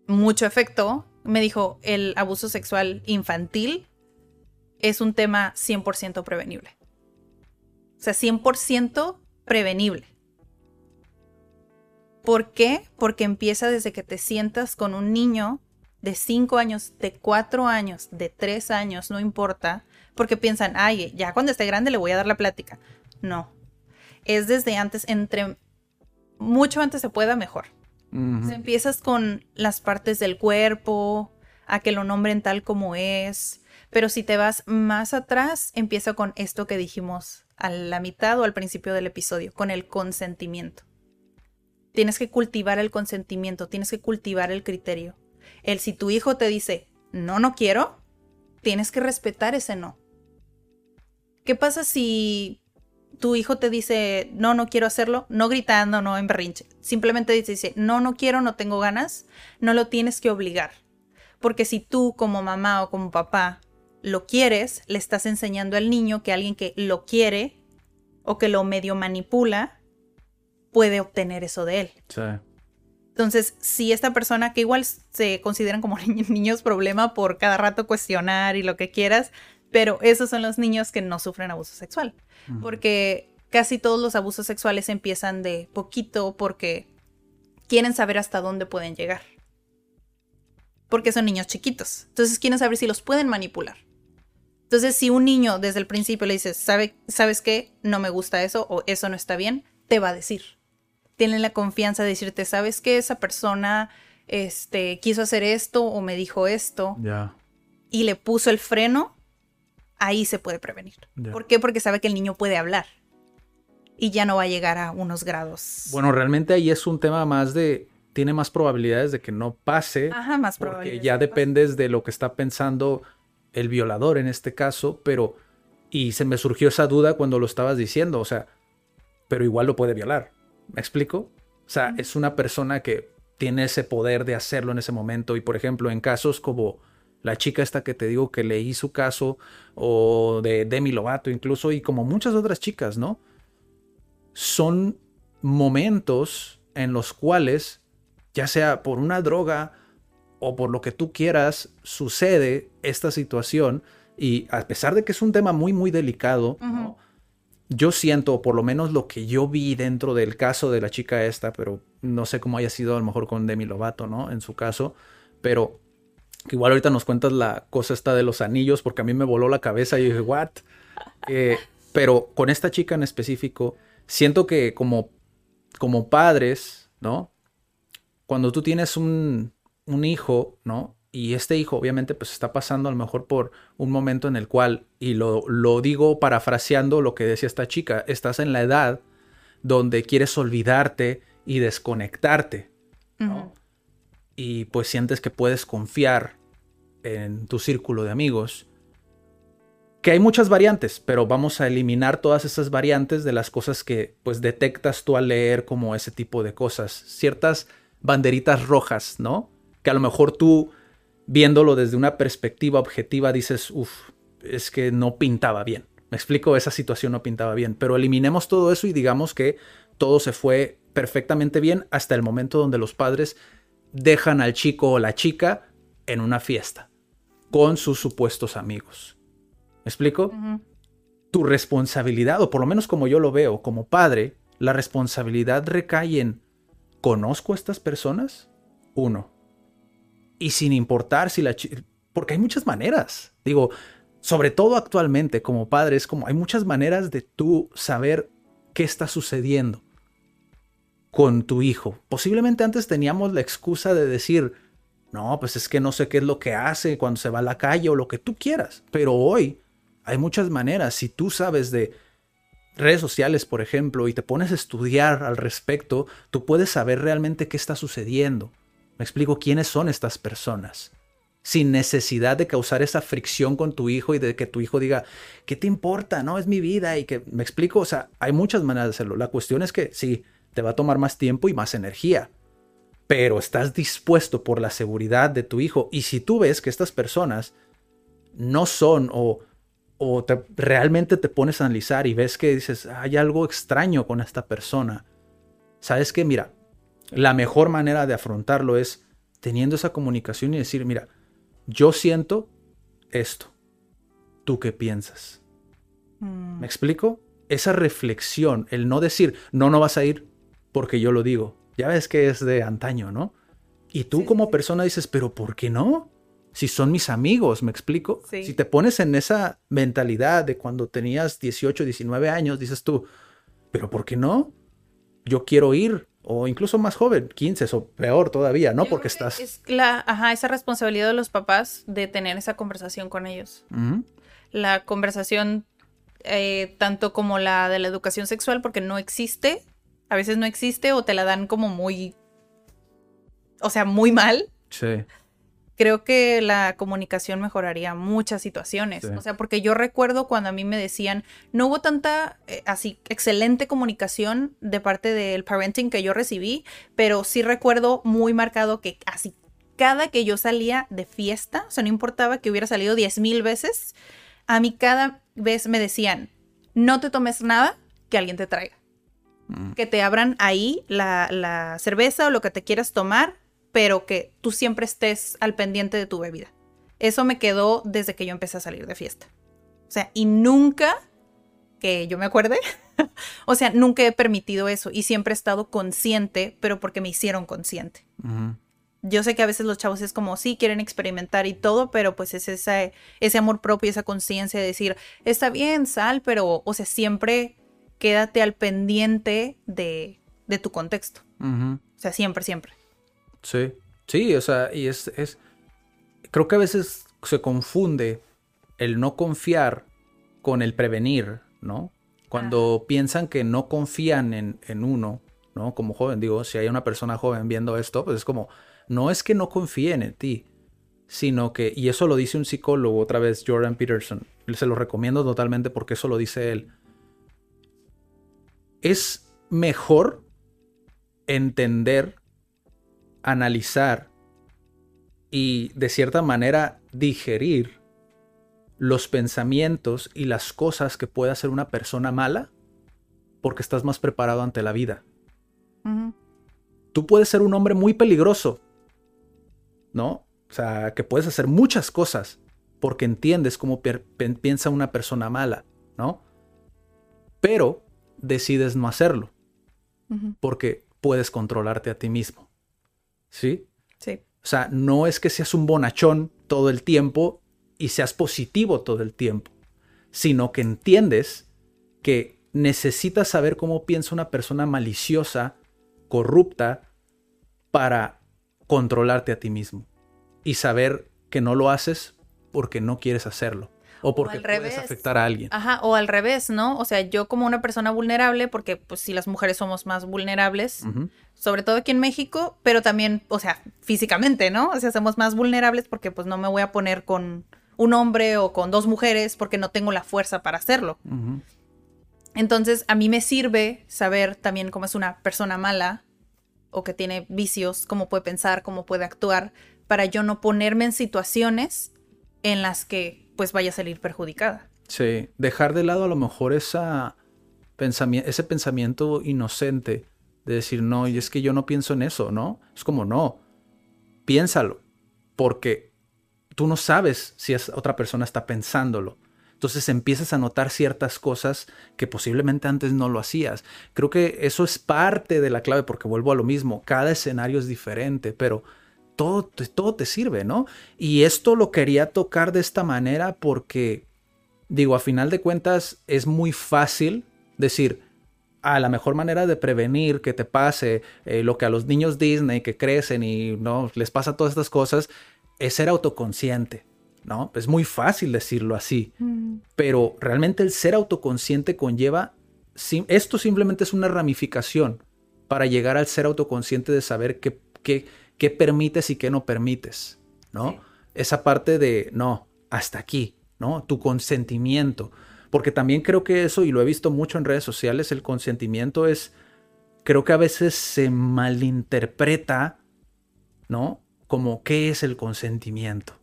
mucho efecto, me dijo, el abuso sexual infantil es un tema 100% prevenible. O sea, 100% prevenible. ¿Por qué? Porque empieza desde que te sientas con un niño de 5 años, de 4 años, de 3 años, no importa, porque piensan, ay, ya cuando esté grande le voy a dar la plática. No. Es desde antes, entre mucho antes se pueda, mejor. Empiezas con las partes del cuerpo, a que lo nombren tal como es, pero si te vas más atrás, empieza con esto que dijimos a la mitad o al principio del episodio, con el consentimiento. Tienes que cultivar el consentimiento, tienes que cultivar el criterio. El si tu hijo te dice, no, no quiero, tienes que respetar ese no. ¿Qué pasa si tu hijo te dice, no, no quiero hacerlo, no gritando, no en berrinche, simplemente dice, no, no quiero, no tengo ganas, no lo tienes que obligar. Porque si tú como mamá o como papá lo quieres, le estás enseñando al niño que alguien que lo quiere o que lo medio manipula puede obtener eso de él. Entonces, si esta persona que igual se consideran como [LAUGHS] niños problema por cada rato cuestionar y lo que quieras, pero esos son los niños que no sufren abuso sexual. Porque casi todos los abusos sexuales empiezan de poquito porque quieren saber hasta dónde pueden llegar. Porque son niños chiquitos. Entonces quieren saber si los pueden manipular. Entonces, si un niño desde el principio le dices, ¿Sabe, ¿sabes qué? No me gusta eso o eso no está bien, te va a decir. Tienen la confianza de decirte, ¿sabes qué? Esa persona este, quiso hacer esto o me dijo esto. Ya. Y le puso el freno ahí se puede prevenir. ¿Por qué? Porque sabe que el niño puede hablar y ya no va a llegar a unos grados. Bueno, realmente ahí es un tema más de tiene más probabilidades de que no pase. Ajá, más probabilidades. Porque ya dependes de lo que está pensando el violador en este caso, pero y se me surgió esa duda cuando lo estabas diciendo, o sea, pero igual lo puede violar. ¿Me explico? O sea, es una persona que tiene ese poder de hacerlo en ese momento y por ejemplo, en casos como la chica esta que te digo que leí su caso, o de Demi Lovato incluso, y como muchas otras chicas, ¿no? Son momentos en los cuales, ya sea por una droga o por lo que tú quieras, sucede esta situación, y a pesar de que es un tema muy, muy delicado, yo siento, por lo menos lo que yo vi dentro del caso de la chica esta, pero no sé cómo haya sido a lo mejor con Demi Lovato, ¿no? En su caso, pero que igual ahorita nos cuentas la cosa esta de los anillos, porque a mí me voló la cabeza y dije, ¿what? Eh, pero con esta chica en específico, siento que como, como padres, ¿no? Cuando tú tienes un, un hijo, ¿no? Y este hijo obviamente pues está pasando a lo mejor por un momento en el cual, y lo, lo digo parafraseando lo que decía esta chica, estás en la edad donde quieres olvidarte y desconectarte, ¿no? y pues sientes que puedes confiar en tu círculo de amigos. Que hay muchas variantes, pero vamos a eliminar todas esas variantes de las cosas que pues detectas tú al leer como ese tipo de cosas. Ciertas banderitas rojas, ¿no? Que a lo mejor tú viéndolo desde una perspectiva objetiva, dices, uff, es que no pintaba bien. Me explico, esa situación no pintaba bien, pero eliminemos todo eso y digamos que todo se fue perfectamente bien hasta el momento donde los padres dejan al chico o la chica en una fiesta con sus supuestos amigos. ¿Me explico? Tu responsabilidad, o por lo menos como yo lo veo, como padre, la responsabilidad recae en ¿conozco a estas personas? Uno. Y sin importar si la. Porque hay muchas maneras. Digo, sobre todo actualmente como padre, es como hay muchas maneras de tú saber qué está sucediendo con tu hijo. Posiblemente antes teníamos la excusa de decir, no, pues es que no sé qué es lo que hace cuando se va a la calle o lo que tú quieras. Pero hoy hay muchas maneras. Si tú sabes de redes sociales, por ejemplo, y te pones a estudiar al respecto, tú puedes saber realmente qué está sucediendo. Me explico quiénes son estas personas. Sin necesidad de causar esa fricción con tu hijo y de que tu hijo diga, ¿qué te importa? No, es mi vida. Y que me explico, o sea, hay muchas maneras de hacerlo. La cuestión es que sí, te va a tomar más tiempo y más energía pero estás dispuesto por la seguridad de tu hijo. Y si tú ves que estas personas no son o, o realmente te pones a analizar y ves que dices, hay algo extraño con esta persona, sabes que, mira, la mejor manera de afrontarlo es teniendo esa comunicación y decir, mira, yo siento esto. ¿Tú qué piensas? Mm. ¿Me explico? Esa reflexión, el no decir, no, no vas a ir porque yo lo digo ya ves que es de antaño, ¿no? Y tú como persona dices, pero ¿por qué no? Si son mis amigos, ¿me explico? Si te pones en esa mentalidad de cuando tenías 18, 19 años, dices tú, pero ¿por qué no? Yo quiero ir, o incluso más joven, 15 o peor todavía, ¿no? Porque estás... Es la, ajá, esa responsabilidad de los papás de tener esa conversación con ellos. La conversación, eh, tanto como la de la educación sexual, porque no existe, a veces no existe o te la dan como muy, o sea, muy mal. Sí. Creo que la comunicación mejoraría muchas situaciones. O sea, porque yo recuerdo cuando a mí me decían, no hubo tanta eh, así excelente comunicación de parte del parenting que yo recibí, pero sí recuerdo muy marcado que así cada que yo salía de fiesta, o sea, no importaba que hubiera salido diez mil veces, a mí cada vez me decían, no te tomes nada que alguien te traiga. Mm. Que te abran ahí la, cerveza o lo que te quieras tomar, pero que tú siempre estés al pendiente de tu bebida. Eso me quedó desde que yo empecé a salir de fiesta. O sea, y nunca, que yo me acuerde, [LAUGHS] o sea, nunca he permitido eso y siempre he estado consciente, pero porque me hicieron consciente. Yo sé que a veces los chavos es como, sí, quieren experimentar y todo, pero pues es ese, ese amor propio, esa conciencia de decir, está bien, sal, pero, o sea, siempre quédate al pendiente de, tu contexto. O sea, siempre, siempre. Sí, sí, o sea, y es, es, creo que a veces se confunde el no confiar con el prevenir, ¿no? Cuando piensan que no confían en, en, uno, ¿no? Como joven, digo, si hay una persona joven viendo esto, pues es como, no es que no confíen en ti, sino que, y eso lo dice un psicólogo otra vez, Jordan Peterson, se lo recomiendo totalmente porque eso lo dice él, es mejor entender, analizar y de cierta manera digerir los pensamientos y las cosas que puede hacer una persona mala porque estás más preparado ante la vida. Tú puedes ser un hombre muy peligroso, ¿no? O sea, que puedes hacer muchas cosas porque entiendes cómo piensa una persona mala, ¿no? Pero decides no hacerlo. Porque puedes controlarte a ti mismo. ¿Sí? Sí. O sea, no es que seas un bonachón todo el tiempo y seas positivo todo el tiempo, sino que entiendes que necesitas saber cómo piensa una persona maliciosa, corrupta, para controlarte a ti mismo. Y saber que no lo haces porque no quieres hacerlo o porque puedes afectar a alguien. Ajá, o al revés, ¿no? O sea, yo como una persona vulnerable, porque pues si las mujeres somos más vulnerables, sobre todo aquí en México, pero también, o sea, físicamente, ¿no? O sea, somos más vulnerables porque pues no me voy a poner con un hombre o con dos mujeres porque no tengo la fuerza para hacerlo. Entonces, a mí me sirve saber también cómo es una persona mala o que tiene vicios, cómo puede pensar, cómo puede actuar, para yo no ponerme en situaciones en las que pues vaya a salir perjudicada. Sí, dejar de lado a lo mejor esa ese pensamiento inocente de decir, no, y es que yo no pienso en eso, ¿no? Es como, no, piénsalo, porque tú no sabes si otra persona está pensándolo. Entonces empiezas a notar ciertas cosas que posiblemente antes no lo hacías. Creo que eso es parte de la clave porque vuelvo a lo mismo, cada escenario es diferente, pero todo, todo te sirve, ¿no? Y esto lo quería tocar de esta manera porque, digo, a final de cuentas es muy fácil decir, a la mejor manera de prevenir que te pase eh, lo que a los niños Disney que crecen y no les pasa todas estas cosas es ser autoconsciente. ¿no? Es muy fácil decirlo así, mm. pero realmente el ser autoconsciente conlleva, esto simplemente es una ramificación para llegar al ser autoconsciente de saber qué, qué, permites y qué no permites, ¿no? Esa parte de, no, hasta aquí, ¿no? Tu consentimiento, porque también creo que eso, y lo he visto mucho en redes sociales, el consentimiento es, creo que a veces se malinterpreta, ¿no? Como qué es el consentimiento.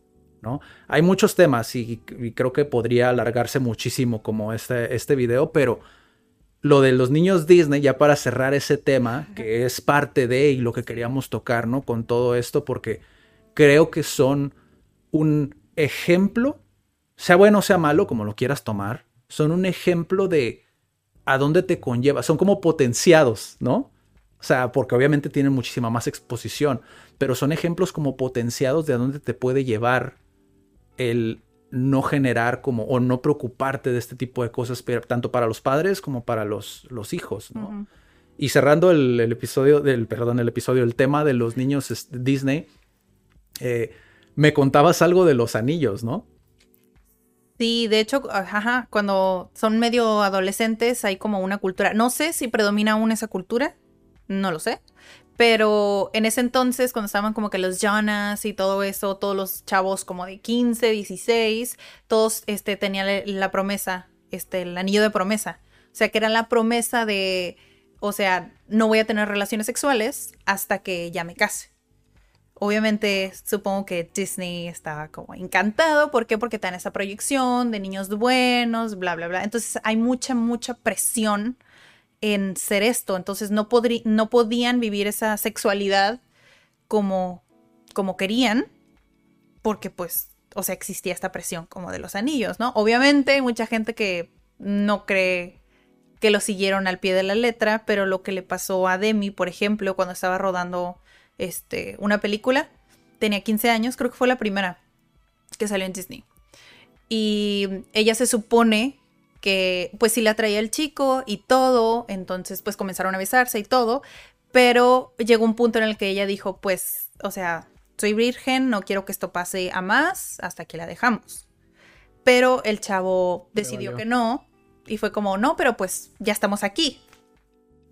Hay muchos temas y, creo que podría alargarse muchísimo como este, este video, pero lo de los niños Disney, ya para cerrar ese tema, que es parte de y lo que queríamos tocar, ¿no? Con todo esto, porque creo que son un ejemplo, sea bueno o sea malo, como lo quieras tomar, son un ejemplo de a dónde te conlleva, son como potenciados, ¿no? O sea, porque obviamente tienen muchísima más exposición, pero son ejemplos como potenciados de a dónde te puede llevar el no generar como o no preocuparte de este tipo de cosas, tanto para los padres como para los, los hijos, Y cerrando el, episodio del, perdón, el episodio, el tema de los niños Disney, eh, me contabas algo de los anillos, ¿no? Sí, de hecho, ajá, cuando son medio adolescentes hay como una cultura. No sé si predomina aún esa cultura, no lo sé, pero en ese entonces, cuando estaban como que los Jonas y todo eso, todos los chavos como de 15, 16, todos este, tenían la promesa, este, el anillo de promesa. O sea, que era la promesa de, o sea, no voy a tener relaciones sexuales hasta que ya me case. Obviamente, supongo que Disney estaba como encantado. ¿Por qué? Porque está en esa proyección de niños buenos, bla, bla, bla. Entonces hay mucha, mucha presión en ser esto, entonces no, no podían vivir esa sexualidad como, como querían, porque pues, o sea, existía esta presión como de los anillos, ¿no? Obviamente hay mucha gente que no cree que lo siguieron al pie de la letra, pero lo que le pasó a Demi, por ejemplo, cuando estaba rodando este, una película, tenía 15 años, creo que fue la primera que salió en Disney. Y ella se supone que pues sí la traía el chico y todo, entonces pues comenzaron a besarse y todo, pero llegó un punto en el que ella dijo, pues, o sea, soy virgen, no quiero que esto pase a más hasta que la dejamos. Pero el chavo decidió que no y fue como, no, pero pues ya estamos aquí.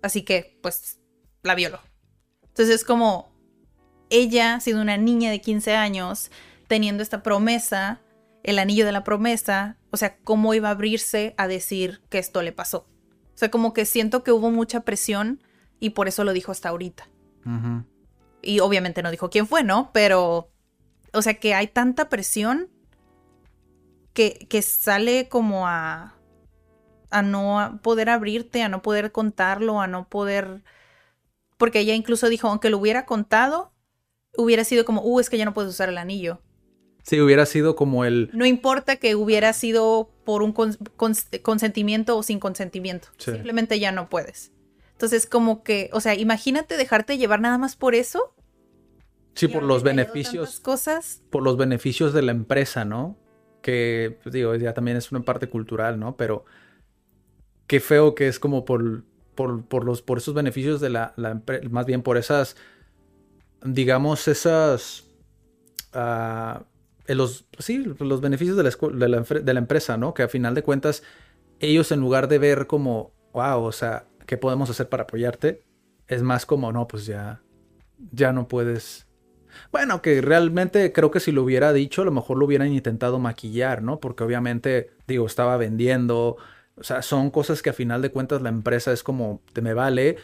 Así que pues la violó. Entonces es como ella, siendo una niña de 15 años, teniendo esta promesa, el anillo de la promesa, o sea, cómo iba a abrirse a decir que esto le pasó. O sea, como que siento que hubo mucha presión y por eso lo dijo hasta ahorita. Y obviamente no dijo quién fue, ¿no? Pero, o sea, que hay tanta presión que, que sale como a, a no poder abrirte, a no poder contarlo, a no poder... Porque ella incluso dijo, aunque lo hubiera contado, hubiera sido como, uh, es que ya no puedes usar el anillo. Sí, hubiera sido como el... No importa que hubiera sido por un consentimiento o sin consentimiento. Simplemente ya no puedes. Entonces, como que, o sea, imagínate dejarte llevar nada más por eso. Sí, por los beneficios. Cosas. Por los beneficios de la empresa, ¿no? Que, pues, digo, ya también es una parte cultural, ¿no? Pero qué feo que es como por, por, los, por esos beneficios de la, empresa, más bien por esas, digamos, esas... Ah, los, sí, los beneficios de la, de, la, empresa, ¿no? Que a final de cuentas, ellos en lugar de ver como, wow, o sea, ¿qué podemos hacer para apoyarte? Es más como, no, pues ya, ya no puedes. Bueno, que realmente creo que si lo hubiera dicho, a lo mejor lo hubieran intentado maquillar, ¿no? Porque obviamente, digo, estaba vendiendo. O sea, son cosas que a final de cuentas la empresa es como, te me vale,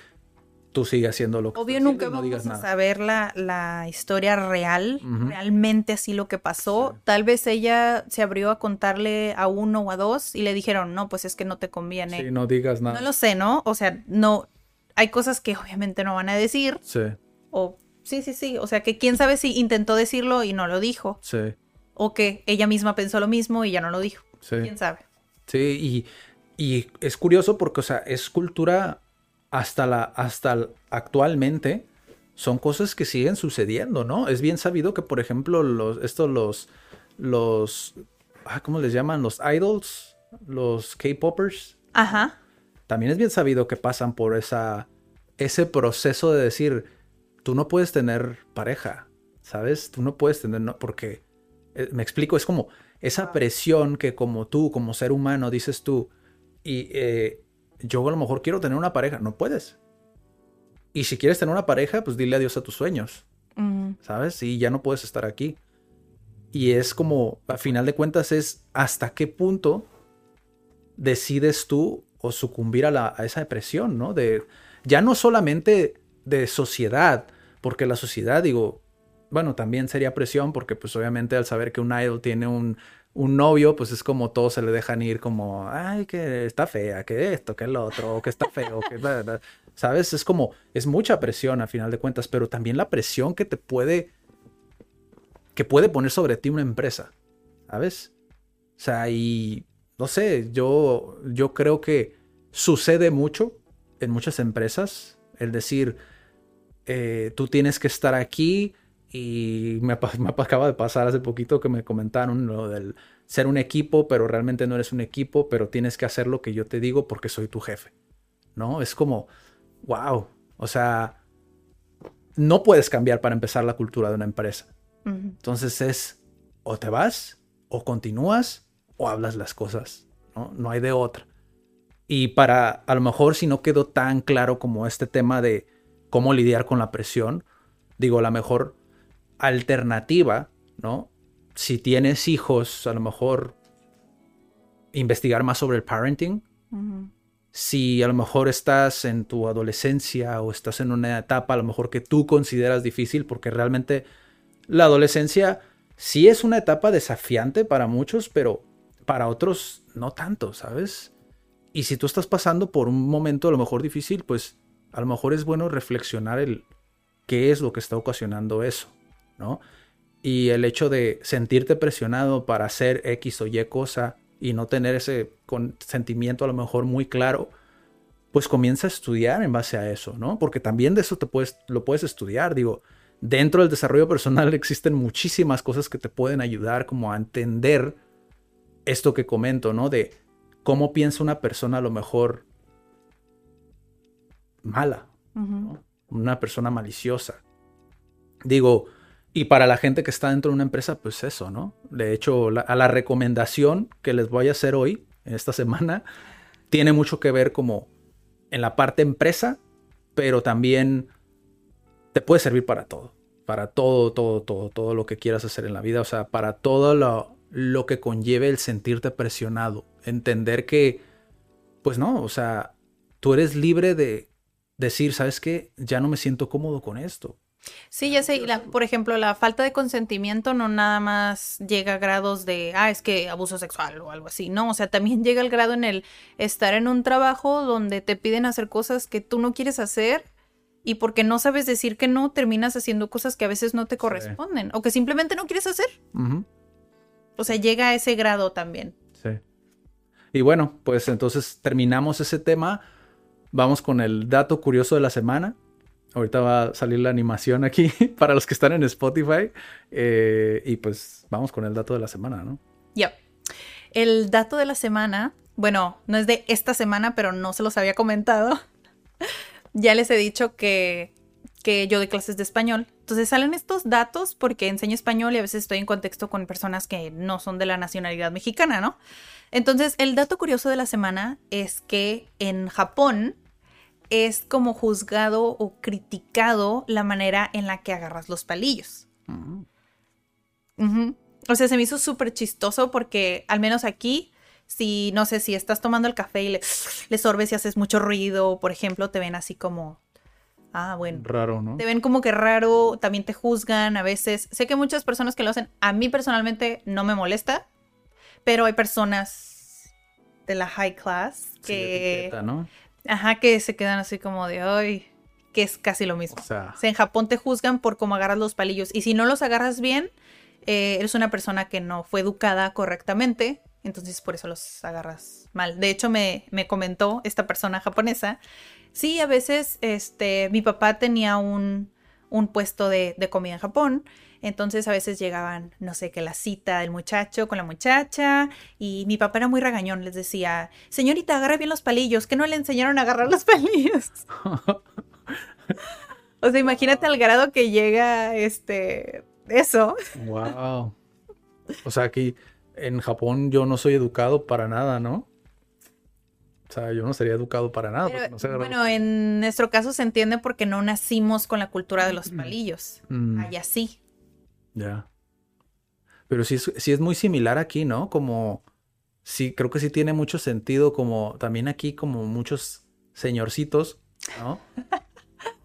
tú sigues haciendo lo que Obvio nunca vamos a saber la, la historia real, realmente así lo que pasó. Tal vez ella se abrió a contarle a uno o a dos y le dijeron, no, pues es que no te conviene. Sí, no digas nada. No lo sé, ¿no? O sea, no, hay cosas que obviamente no van a decir. Sí. O sí, sí, sí. O sea, que quién sabe si intentó decirlo y no lo dijo. Sí. O que ella misma pensó lo mismo y ya no lo dijo. Sí. Quién sabe. Sí, y, y es curioso porque, o sea, es cultura hasta, la, hasta actualmente son cosas que siguen sucediendo, ¿no? Es bien sabido que, por ejemplo, los, estos, los, los, ah, ¿cómo les llaman? Los idols, los K-Poppers. Ajá. También es bien sabido que pasan por esa, ese proceso de decir, tú no puedes tener pareja, ¿sabes? Tú no puedes tener, no, porque, eh, me explico, es como esa presión que como tú, como ser humano, dices tú, y eh, yo a lo mejor quiero tener una pareja, no puedes. Y si quieres tener una pareja, pues dile adiós a tus sueños, ¿sabes? Y ya no puedes estar aquí. Y es como, a final de cuentas, es hasta qué punto decides tú o sucumbir a, la, a esa depresión, ¿no? De, ya no solamente de sociedad, porque la sociedad, digo, bueno, también sería presión, porque pues obviamente al saber que un idol tiene un un novio, pues es como todos se le dejan ir como, ay, que está fea, que esto, que el otro, que está feo, que... ¿Sabes? Es como, es mucha presión a final de cuentas, pero también la presión que te puede, que puede poner sobre ti una empresa, ¿sabes? O sea, y no sé, yo, yo creo que sucede mucho en muchas empresas el decir, eh, tú tienes que estar aquí, y me, acaba de pasar hace poquito que me comentaron lo del ser un equipo, pero realmente no eres un equipo, pero tienes que hacer lo que yo te digo porque soy tu jefe. ¿No? Es como, wow. O sea, no puedes cambiar para empezar la cultura de una empresa. Entonces es, o te vas, o continúas, o hablas las cosas. ¿no? no hay de otra. Y para, a lo mejor si no quedó tan claro como este tema de cómo lidiar con la presión, digo, a lo mejor alternativa, ¿no? Si tienes hijos, a lo mejor investigar más sobre el parenting. Si a lo mejor estás en tu adolescencia o estás en una etapa a lo mejor que tú consideras difícil, porque realmente la adolescencia sí es una etapa desafiante para muchos, pero para otros no tanto, ¿sabes? Y si tú estás pasando por un momento a lo mejor difícil, pues a lo mejor es bueno reflexionar el qué es lo que está ocasionando eso. ¿No? Y el hecho de sentirte presionado para hacer X o Y cosa y no tener ese sentimiento a lo mejor muy claro, pues comienza a estudiar en base a eso, ¿no? Porque también de eso te puedes, lo puedes estudiar, digo, dentro del desarrollo personal [LAUGHS] existen muchísimas cosas que te pueden ayudar como a entender esto que comento, ¿no? De cómo piensa una persona a lo mejor mala, una persona maliciosa. Digo, y para la gente que está dentro de una empresa, pues eso, ¿no? De hecho, a la recomendación que les voy a hacer hoy, en esta semana, [LAUGHS] tiene mucho que ver como en la parte empresa, pero también te puede servir para todo. Para todo, todo, todo, todo lo que quieras hacer en la vida. O sea, para todo lo, lo que conlleve el sentirte presionado. Entender que, pues no, o sea, tú eres libre de decir, ¿sabes qué? Ya no me siento cómodo con esto Sí, ya sé, por ejemplo, la falta de consentimiento no nada más llega a grados de, ah, es que abuso sexual o algo así, no, o sea, también [LAUGHS] llega al grado en el estar en un trabajo donde te piden hacer cosas que tú no quieres hacer y porque no sabes decir que no, terminas haciendo cosas que a veces no te corresponden o que simplemente no quieres hacer. O sea, llega a ese grado también. Sí. Y bueno, pues entonces terminamos ese tema. Vamos con el dato curioso de la semana. Ahorita va a salir la animación aquí [LAUGHS] para los que están en Spotify. Eh, y pues vamos con el dato de la semana, ¿no? Ya. El dato de la semana, bueno, no es de esta semana, pero no se los había comentado. [LAUGHS] ya les he dicho que, que yo doy clases de español. Entonces salen estos datos porque enseño español y a veces estoy en contexto con personas que no son de la nacionalidad mexicana, ¿no? Entonces, el dato curioso de la semana es que en Japón es como juzgado o criticado la manera en la que agarras los palillos. O sea, se me hizo súper chistoso porque al menos aquí, si no sé, si estás tomando el café y le, le sorbes y haces mucho ruido, por ejemplo, te ven así como ah, bueno. Raro, ¿no? Te ven como que raro, también te juzgan a veces. Sé que muchas personas que lo hacen, a mí personalmente no me molesta, pero hay personas de la high class que... ¿no? Ajá, que se quedan así como de, ay, que es casi lo mismo. O sea, en Japón te juzgan por cómo agarras los palillos y si no los agarras bien, eh, eres una persona que no fue educada correctamente, entonces por eso los agarras mal. De hecho, me, me comentó esta persona japonesa, sí, a veces este, mi papá tenía un, un puesto de, de comida en Japón entonces a veces llegaban, no sé, que la cita del muchacho con la muchacha y mi papá era muy regañón, les decía, señorita, agarre bien los palillos, que no le enseñaron a agarrar los [LAUGHS] palillos. [LAUGHS] o sea, imagínate al grado que llega este eso. Wow. O sea, aquí en Japón yo no soy educado para nada, ¿no? O sea, yo no sería educado para nada. bueno, en nuestro caso se entiende porque no nacimos con la cultura de los mm. palillos. Mm. Allá sí. Ya. Pero sí es, sí es muy similar aquí, ¿no? Como, sí, creo que sí tiene mucho sentido, como también aquí como muchos señorcitos, ¿no? [LAUGHS]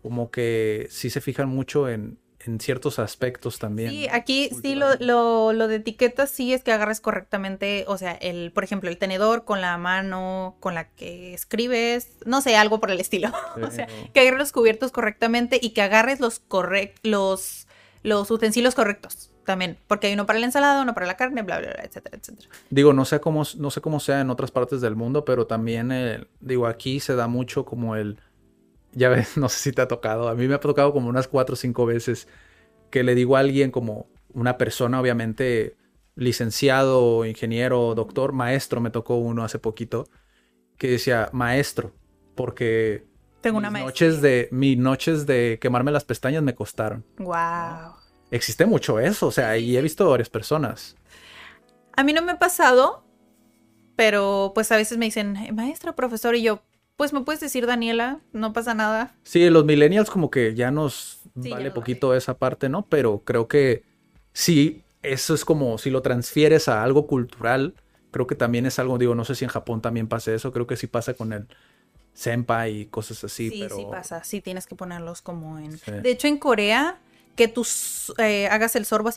Como que sí se fijan mucho en, en ciertos aspectos también. Sí, aquí sí lo, lo, lo, de etiqueta sí es que agarres correctamente, o sea, el, por ejemplo, el tenedor con la mano con la que escribes, no sé, algo por el estilo. [LAUGHS] o sea, que agarres los cubiertos correctamente y que agarres los correct, los los utensilios correctos también, porque hay uno para la ensalada, uno para la carne, bla, bla, bla, etcétera, etcétera. Digo, no sé cómo, no sé cómo sea en otras partes del mundo, pero también, eh, digo, aquí se da mucho como el, ya ves, [LAUGHS] no sé si te ha tocado, a mí me ha tocado como unas cuatro o cinco veces que le digo a alguien como una persona, obviamente, licenciado, ingeniero, doctor, maestro, me tocó uno hace poquito, que decía maestro, porque tengo una noches de Mis noches de quemarme las pestañas me costaron. Wow. Existe mucho eso, o sea, y he visto varias personas. A mí no me ha pasado, pero pues a veces me dicen, maestra, profesor, y yo, pues me puedes decir Daniela, no pasa nada. Sí, los millennials como que ya nos vale poquito esa parte, ¿no? Pero creo que sí, eso es como si lo transfieres a algo cultural, creo que también es algo, digo, no sé si en Japón también pasa eso, creo que sí pasa con el senpai y cosas así. Sí, sí pasa, sí tienes que ponerlos como en... De hecho, en Corea, que tú eh, hagas el sorbo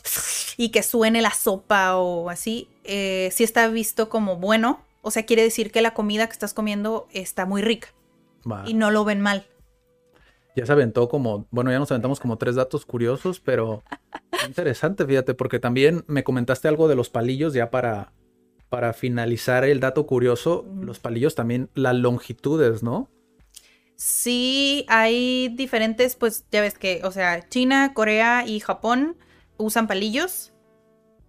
y que suene la sopa o así, eh, sí está visto como bueno. O sea, quiere decir que la comida que estás comiendo está muy rica. Y no lo ven mal. Ya se aventó como, bueno, ya nos aventamos como tres datos curiosos, pero [LAUGHS] interesante, fíjate, porque también me comentaste algo de los palillos ya para, para finalizar el dato curioso, los palillos también, las longitudes, ¿no? Sí, hay diferentes, pues ya ves que, o sea, China, Corea y Japón usan palillos.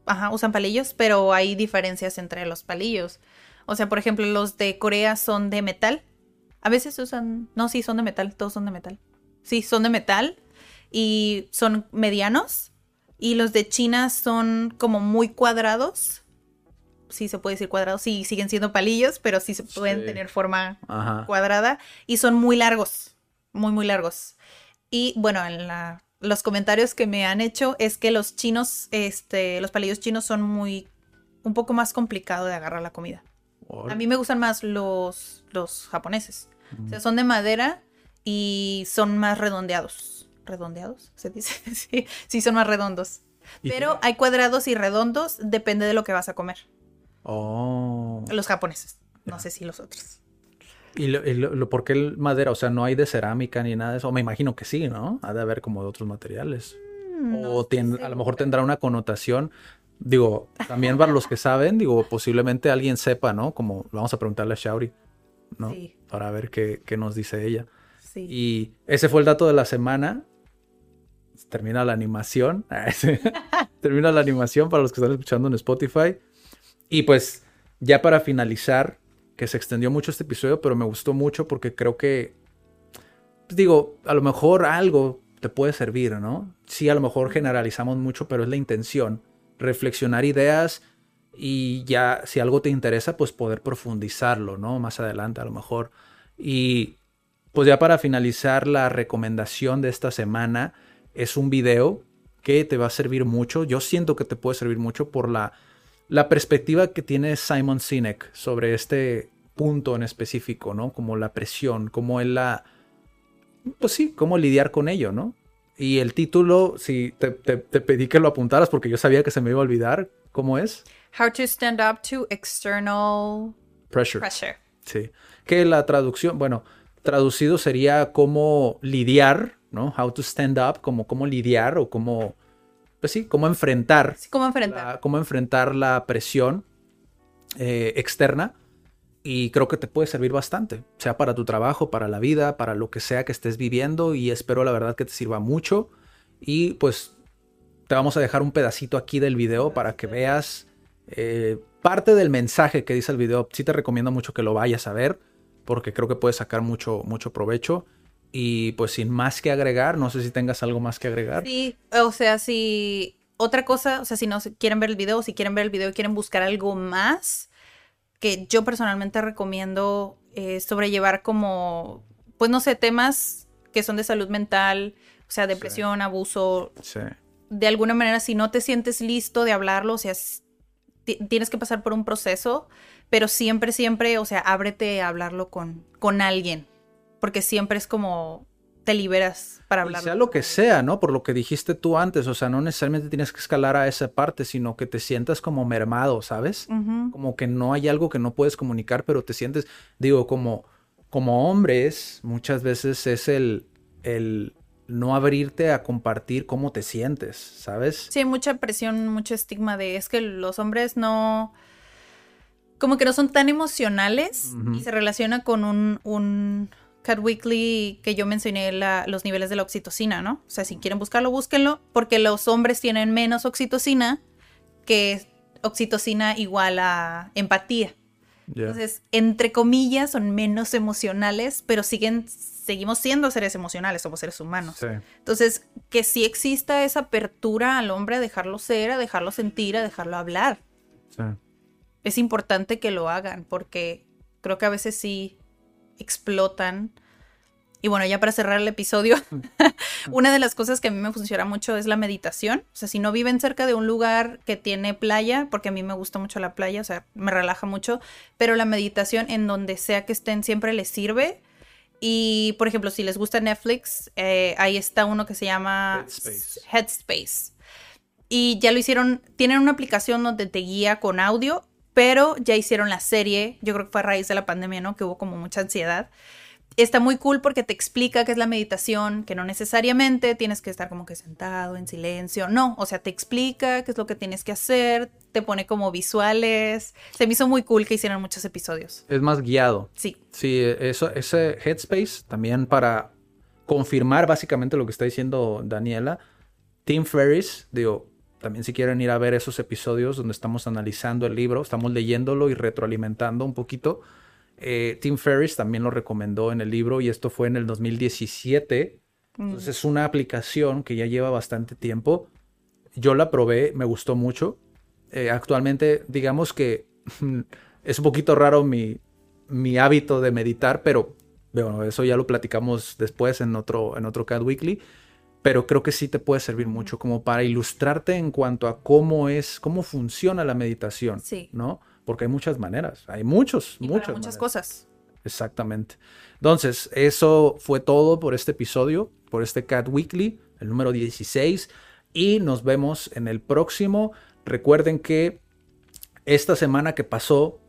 Ajá, usan palillos, pero hay diferencias entre los palillos. O sea, por ejemplo, los de Corea son de metal. A veces usan, no, sí, son de metal, todos son de metal. Sí, son de metal y son medianos. Y los de China son como muy cuadrados sí se puede decir cuadrados, sí siguen siendo palillos, pero sí se pueden tener forma cuadrada y son muy largos, muy, muy largos. Y bueno, en la, los comentarios que me han hecho es que los chinos, este, los palillos chinos son muy, un poco más complicado de agarrar la comida. A mí me gustan más los, los japoneses. O sea, son de madera y son más redondeados. ¿Redondeados? [LAUGHS] Se dice. sí, sí, son más redondos. Pero hay cuadrados y redondos, depende de lo que vas a comer. Oh. Los japoneses. No sé si los otros. ¿Y lo, por qué el madera? O sea, no hay de cerámica ni nada de eso. Me imagino que sí, ¿no? Ha de haber como de otros materiales. Mm, o a lo mejor tendrá una connotación. Digo, también para los que [LAUGHS] saben, digo, posiblemente alguien sepa, ¿no? Como vamos a preguntarle a Shauri, ¿no? Para ver qué, qué, nos dice ella. Sí. Y ese fue el dato de la semana. Termina la animación. [LAUGHS] Termina la animación para los que están escuchando en Spotify. Y pues ya para finalizar, que se extendió mucho este episodio, pero me gustó mucho porque creo que, pues digo, a lo mejor algo te puede servir, ¿no? Sí, a lo mejor generalizamos mucho, pero es la intención, reflexionar ideas y ya si algo te interesa, pues poder profundizarlo, ¿no? Más adelante a lo mejor. Y pues ya para finalizar, la recomendación de esta semana es un video que te va a servir mucho. Yo siento que te puede servir mucho por la la perspectiva que tiene Simon Sinek sobre este punto en específico, ¿no? Como la presión, como él la... pues sí, cómo lidiar con ello, ¿no? Y el título, si te, pedí que lo apuntaras porque yo sabía que se me iba a olvidar, ¿cómo es? How to stand up to external pressure. Sí. Que la traducción, bueno, traducido sería cómo lidiar, ¿no? How to stand up, como cómo lidiar o cómo, pues sí, cómo enfrentar. Sí, cómo enfrentar. La, cómo enfrentar la presión eh, externa y creo que te puede servir bastante, sea para tu trabajo, para la vida, para lo que sea que estés viviendo y espero la verdad que te sirva mucho y pues te vamos a dejar un pedacito aquí del video para que veas eh, parte del mensaje que dice el video. Sí te recomiendo mucho que lo vayas a ver porque creo que puedes sacar mucho, mucho provecho. Y pues sin más que agregar, no sé si tengas algo más que agregar. Sí, o sea, si otra cosa, o sea, si no quieren ver el video, si quieren ver el video y quieren buscar algo más, que yo personalmente recomiendo eh, sobrellevar como, pues no sé, temas que son de salud mental, o sea, depresión, abuso. Sí. De alguna manera, si no te sientes listo de hablarlo, o sea, tienes que pasar por un proceso, pero siempre, siempre, o sea, ábrete a hablarlo con, con alguien, porque siempre es como te liberas para hablar. Sea lo que sea, ¿no? Por lo que dijiste tú antes, o sea, no necesariamente tienes que escalar a esa parte, sino que te sientas como mermado, ¿sabes? Como que no hay algo que no puedes comunicar, pero te sientes, digo, como, como hombres, muchas veces es el, el no abrirte a compartir cómo te sientes, ¿sabes? Sí, hay mucha presión, mucho estigma de es que los hombres no como que no son tan emocionales y se relaciona con un, un Cat Weekly que yo mencioné los niveles de la oxitocina, ¿no? O sea, si quieren buscarlo, búsquenlo, porque los hombres tienen menos oxitocina que oxitocina igual a empatía. Entonces, entre comillas, son menos emocionales, pero siguen, seguimos siendo seres emocionales, somos seres humanos. Entonces, que sí exista esa apertura al hombre a dejarlo ser, a dejarlo sentir, a dejarlo hablar. Es importante que lo hagan, porque creo que a veces sí explotan. Y bueno, ya para cerrar el episodio, [LAUGHS] una de las cosas que a mí me funciona mucho es la meditación. O sea, si no viven cerca de un lugar que tiene playa, porque a mí me gusta mucho la playa, o sea, me relaja mucho, pero la meditación en donde sea que estén siempre les sirve. Y, por ejemplo, si les gusta Netflix, eh, ahí está uno que se llama Headspace. Headspace. Y ya lo hicieron, tienen una aplicación donde te guía con audio pero ya hicieron la serie, yo creo que fue a raíz de la pandemia, ¿no? Que hubo como mucha ansiedad. Está muy cool porque te explica qué es la meditación, que no necesariamente tienes que estar como que sentado en silencio, no, o sea, te explica qué es lo que tienes que hacer, te pone como visuales. Se me hizo muy cool que hicieran muchos episodios. Es más guiado. Sí. Sí, eso, ese Headspace también para confirmar básicamente lo que está diciendo Daniela. Tim Ferriss, digo, también si quieren ir a ver esos episodios donde estamos analizando el libro, estamos leyéndolo y retroalimentando un poquito. Eh, Tim Ferriss también lo recomendó en el libro y esto fue en el 2017. Entonces es una aplicación que ya lleva bastante tiempo. Yo la probé, me gustó mucho. Eh, actualmente, digamos que [LAUGHS] es un poquito raro mi, mi hábito de meditar, pero bueno, eso ya lo platicamos después en otro, en otro CAD Weekly pero creo que sí te puede servir mucho como para ilustrarte en cuanto a cómo es, cómo funciona la meditación, sí. ¿no? Porque hay muchas maneras, hay muchos, muchas, muchas cosas. Exactamente. Entonces, eso fue todo por este episodio, por este Cat Weekly, el número 16, y nos vemos en el próximo. Recuerden que esta semana que pasó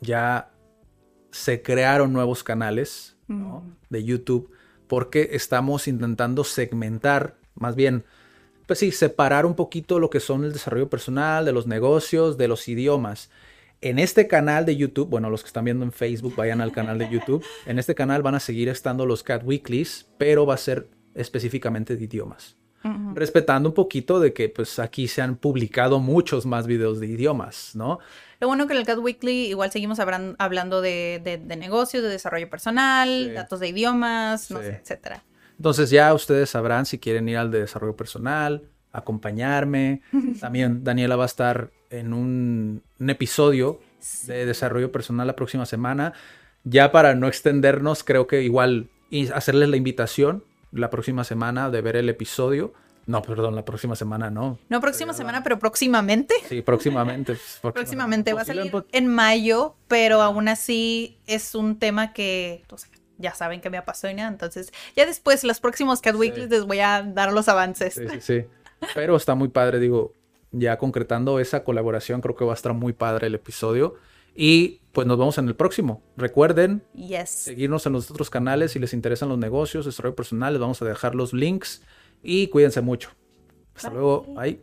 ya se crearon nuevos canales de YouTube porque estamos intentando segmentar, más bien, pues sí, separar un poquito lo que son el desarrollo personal, de los negocios, de los idiomas. En este canal de YouTube, bueno, los que están viendo en Facebook, vayan al canal de YouTube. En este canal van a seguir estando los Cat Weeklies, pero va a ser específicamente de idiomas. Respetando un poquito de que pues aquí se han publicado muchos más videos de idiomas, ¿no? Lo bueno que en el Cat Weekly igual seguimos hablando de, negocios, de desarrollo personal, datos de idiomas, no sé, etcétera. Entonces ya ustedes sabrán si quieren ir al de desarrollo personal, acompañarme. [LAUGHS] También Daniela va a estar en un, episodio de desarrollo personal la próxima semana. Ya para no extendernos, creo que igual hacerles la invitación la próxima semana de ver el episodio no, perdón, la próxima semana no. No próxima semana, pero próximamente. Sí, próximamente. [LAUGHS] próximamente va a salir en mayo, pero aún así es un tema que ya saben que me apasiona. Entonces, ya después, los próximos Cat Weeklies les voy a dar los avances. Sí, sí, sí. Pero está muy padre, digo, ya concretando esa colaboración, creo que va a estar muy padre el episodio. Y pues nos vemos en el próximo. Recuerden seguirnos en los otros canales si les interesan los negocios, desarrollo personal. Les vamos a dejar los links y cuídense mucho. Hasta luego. Bye.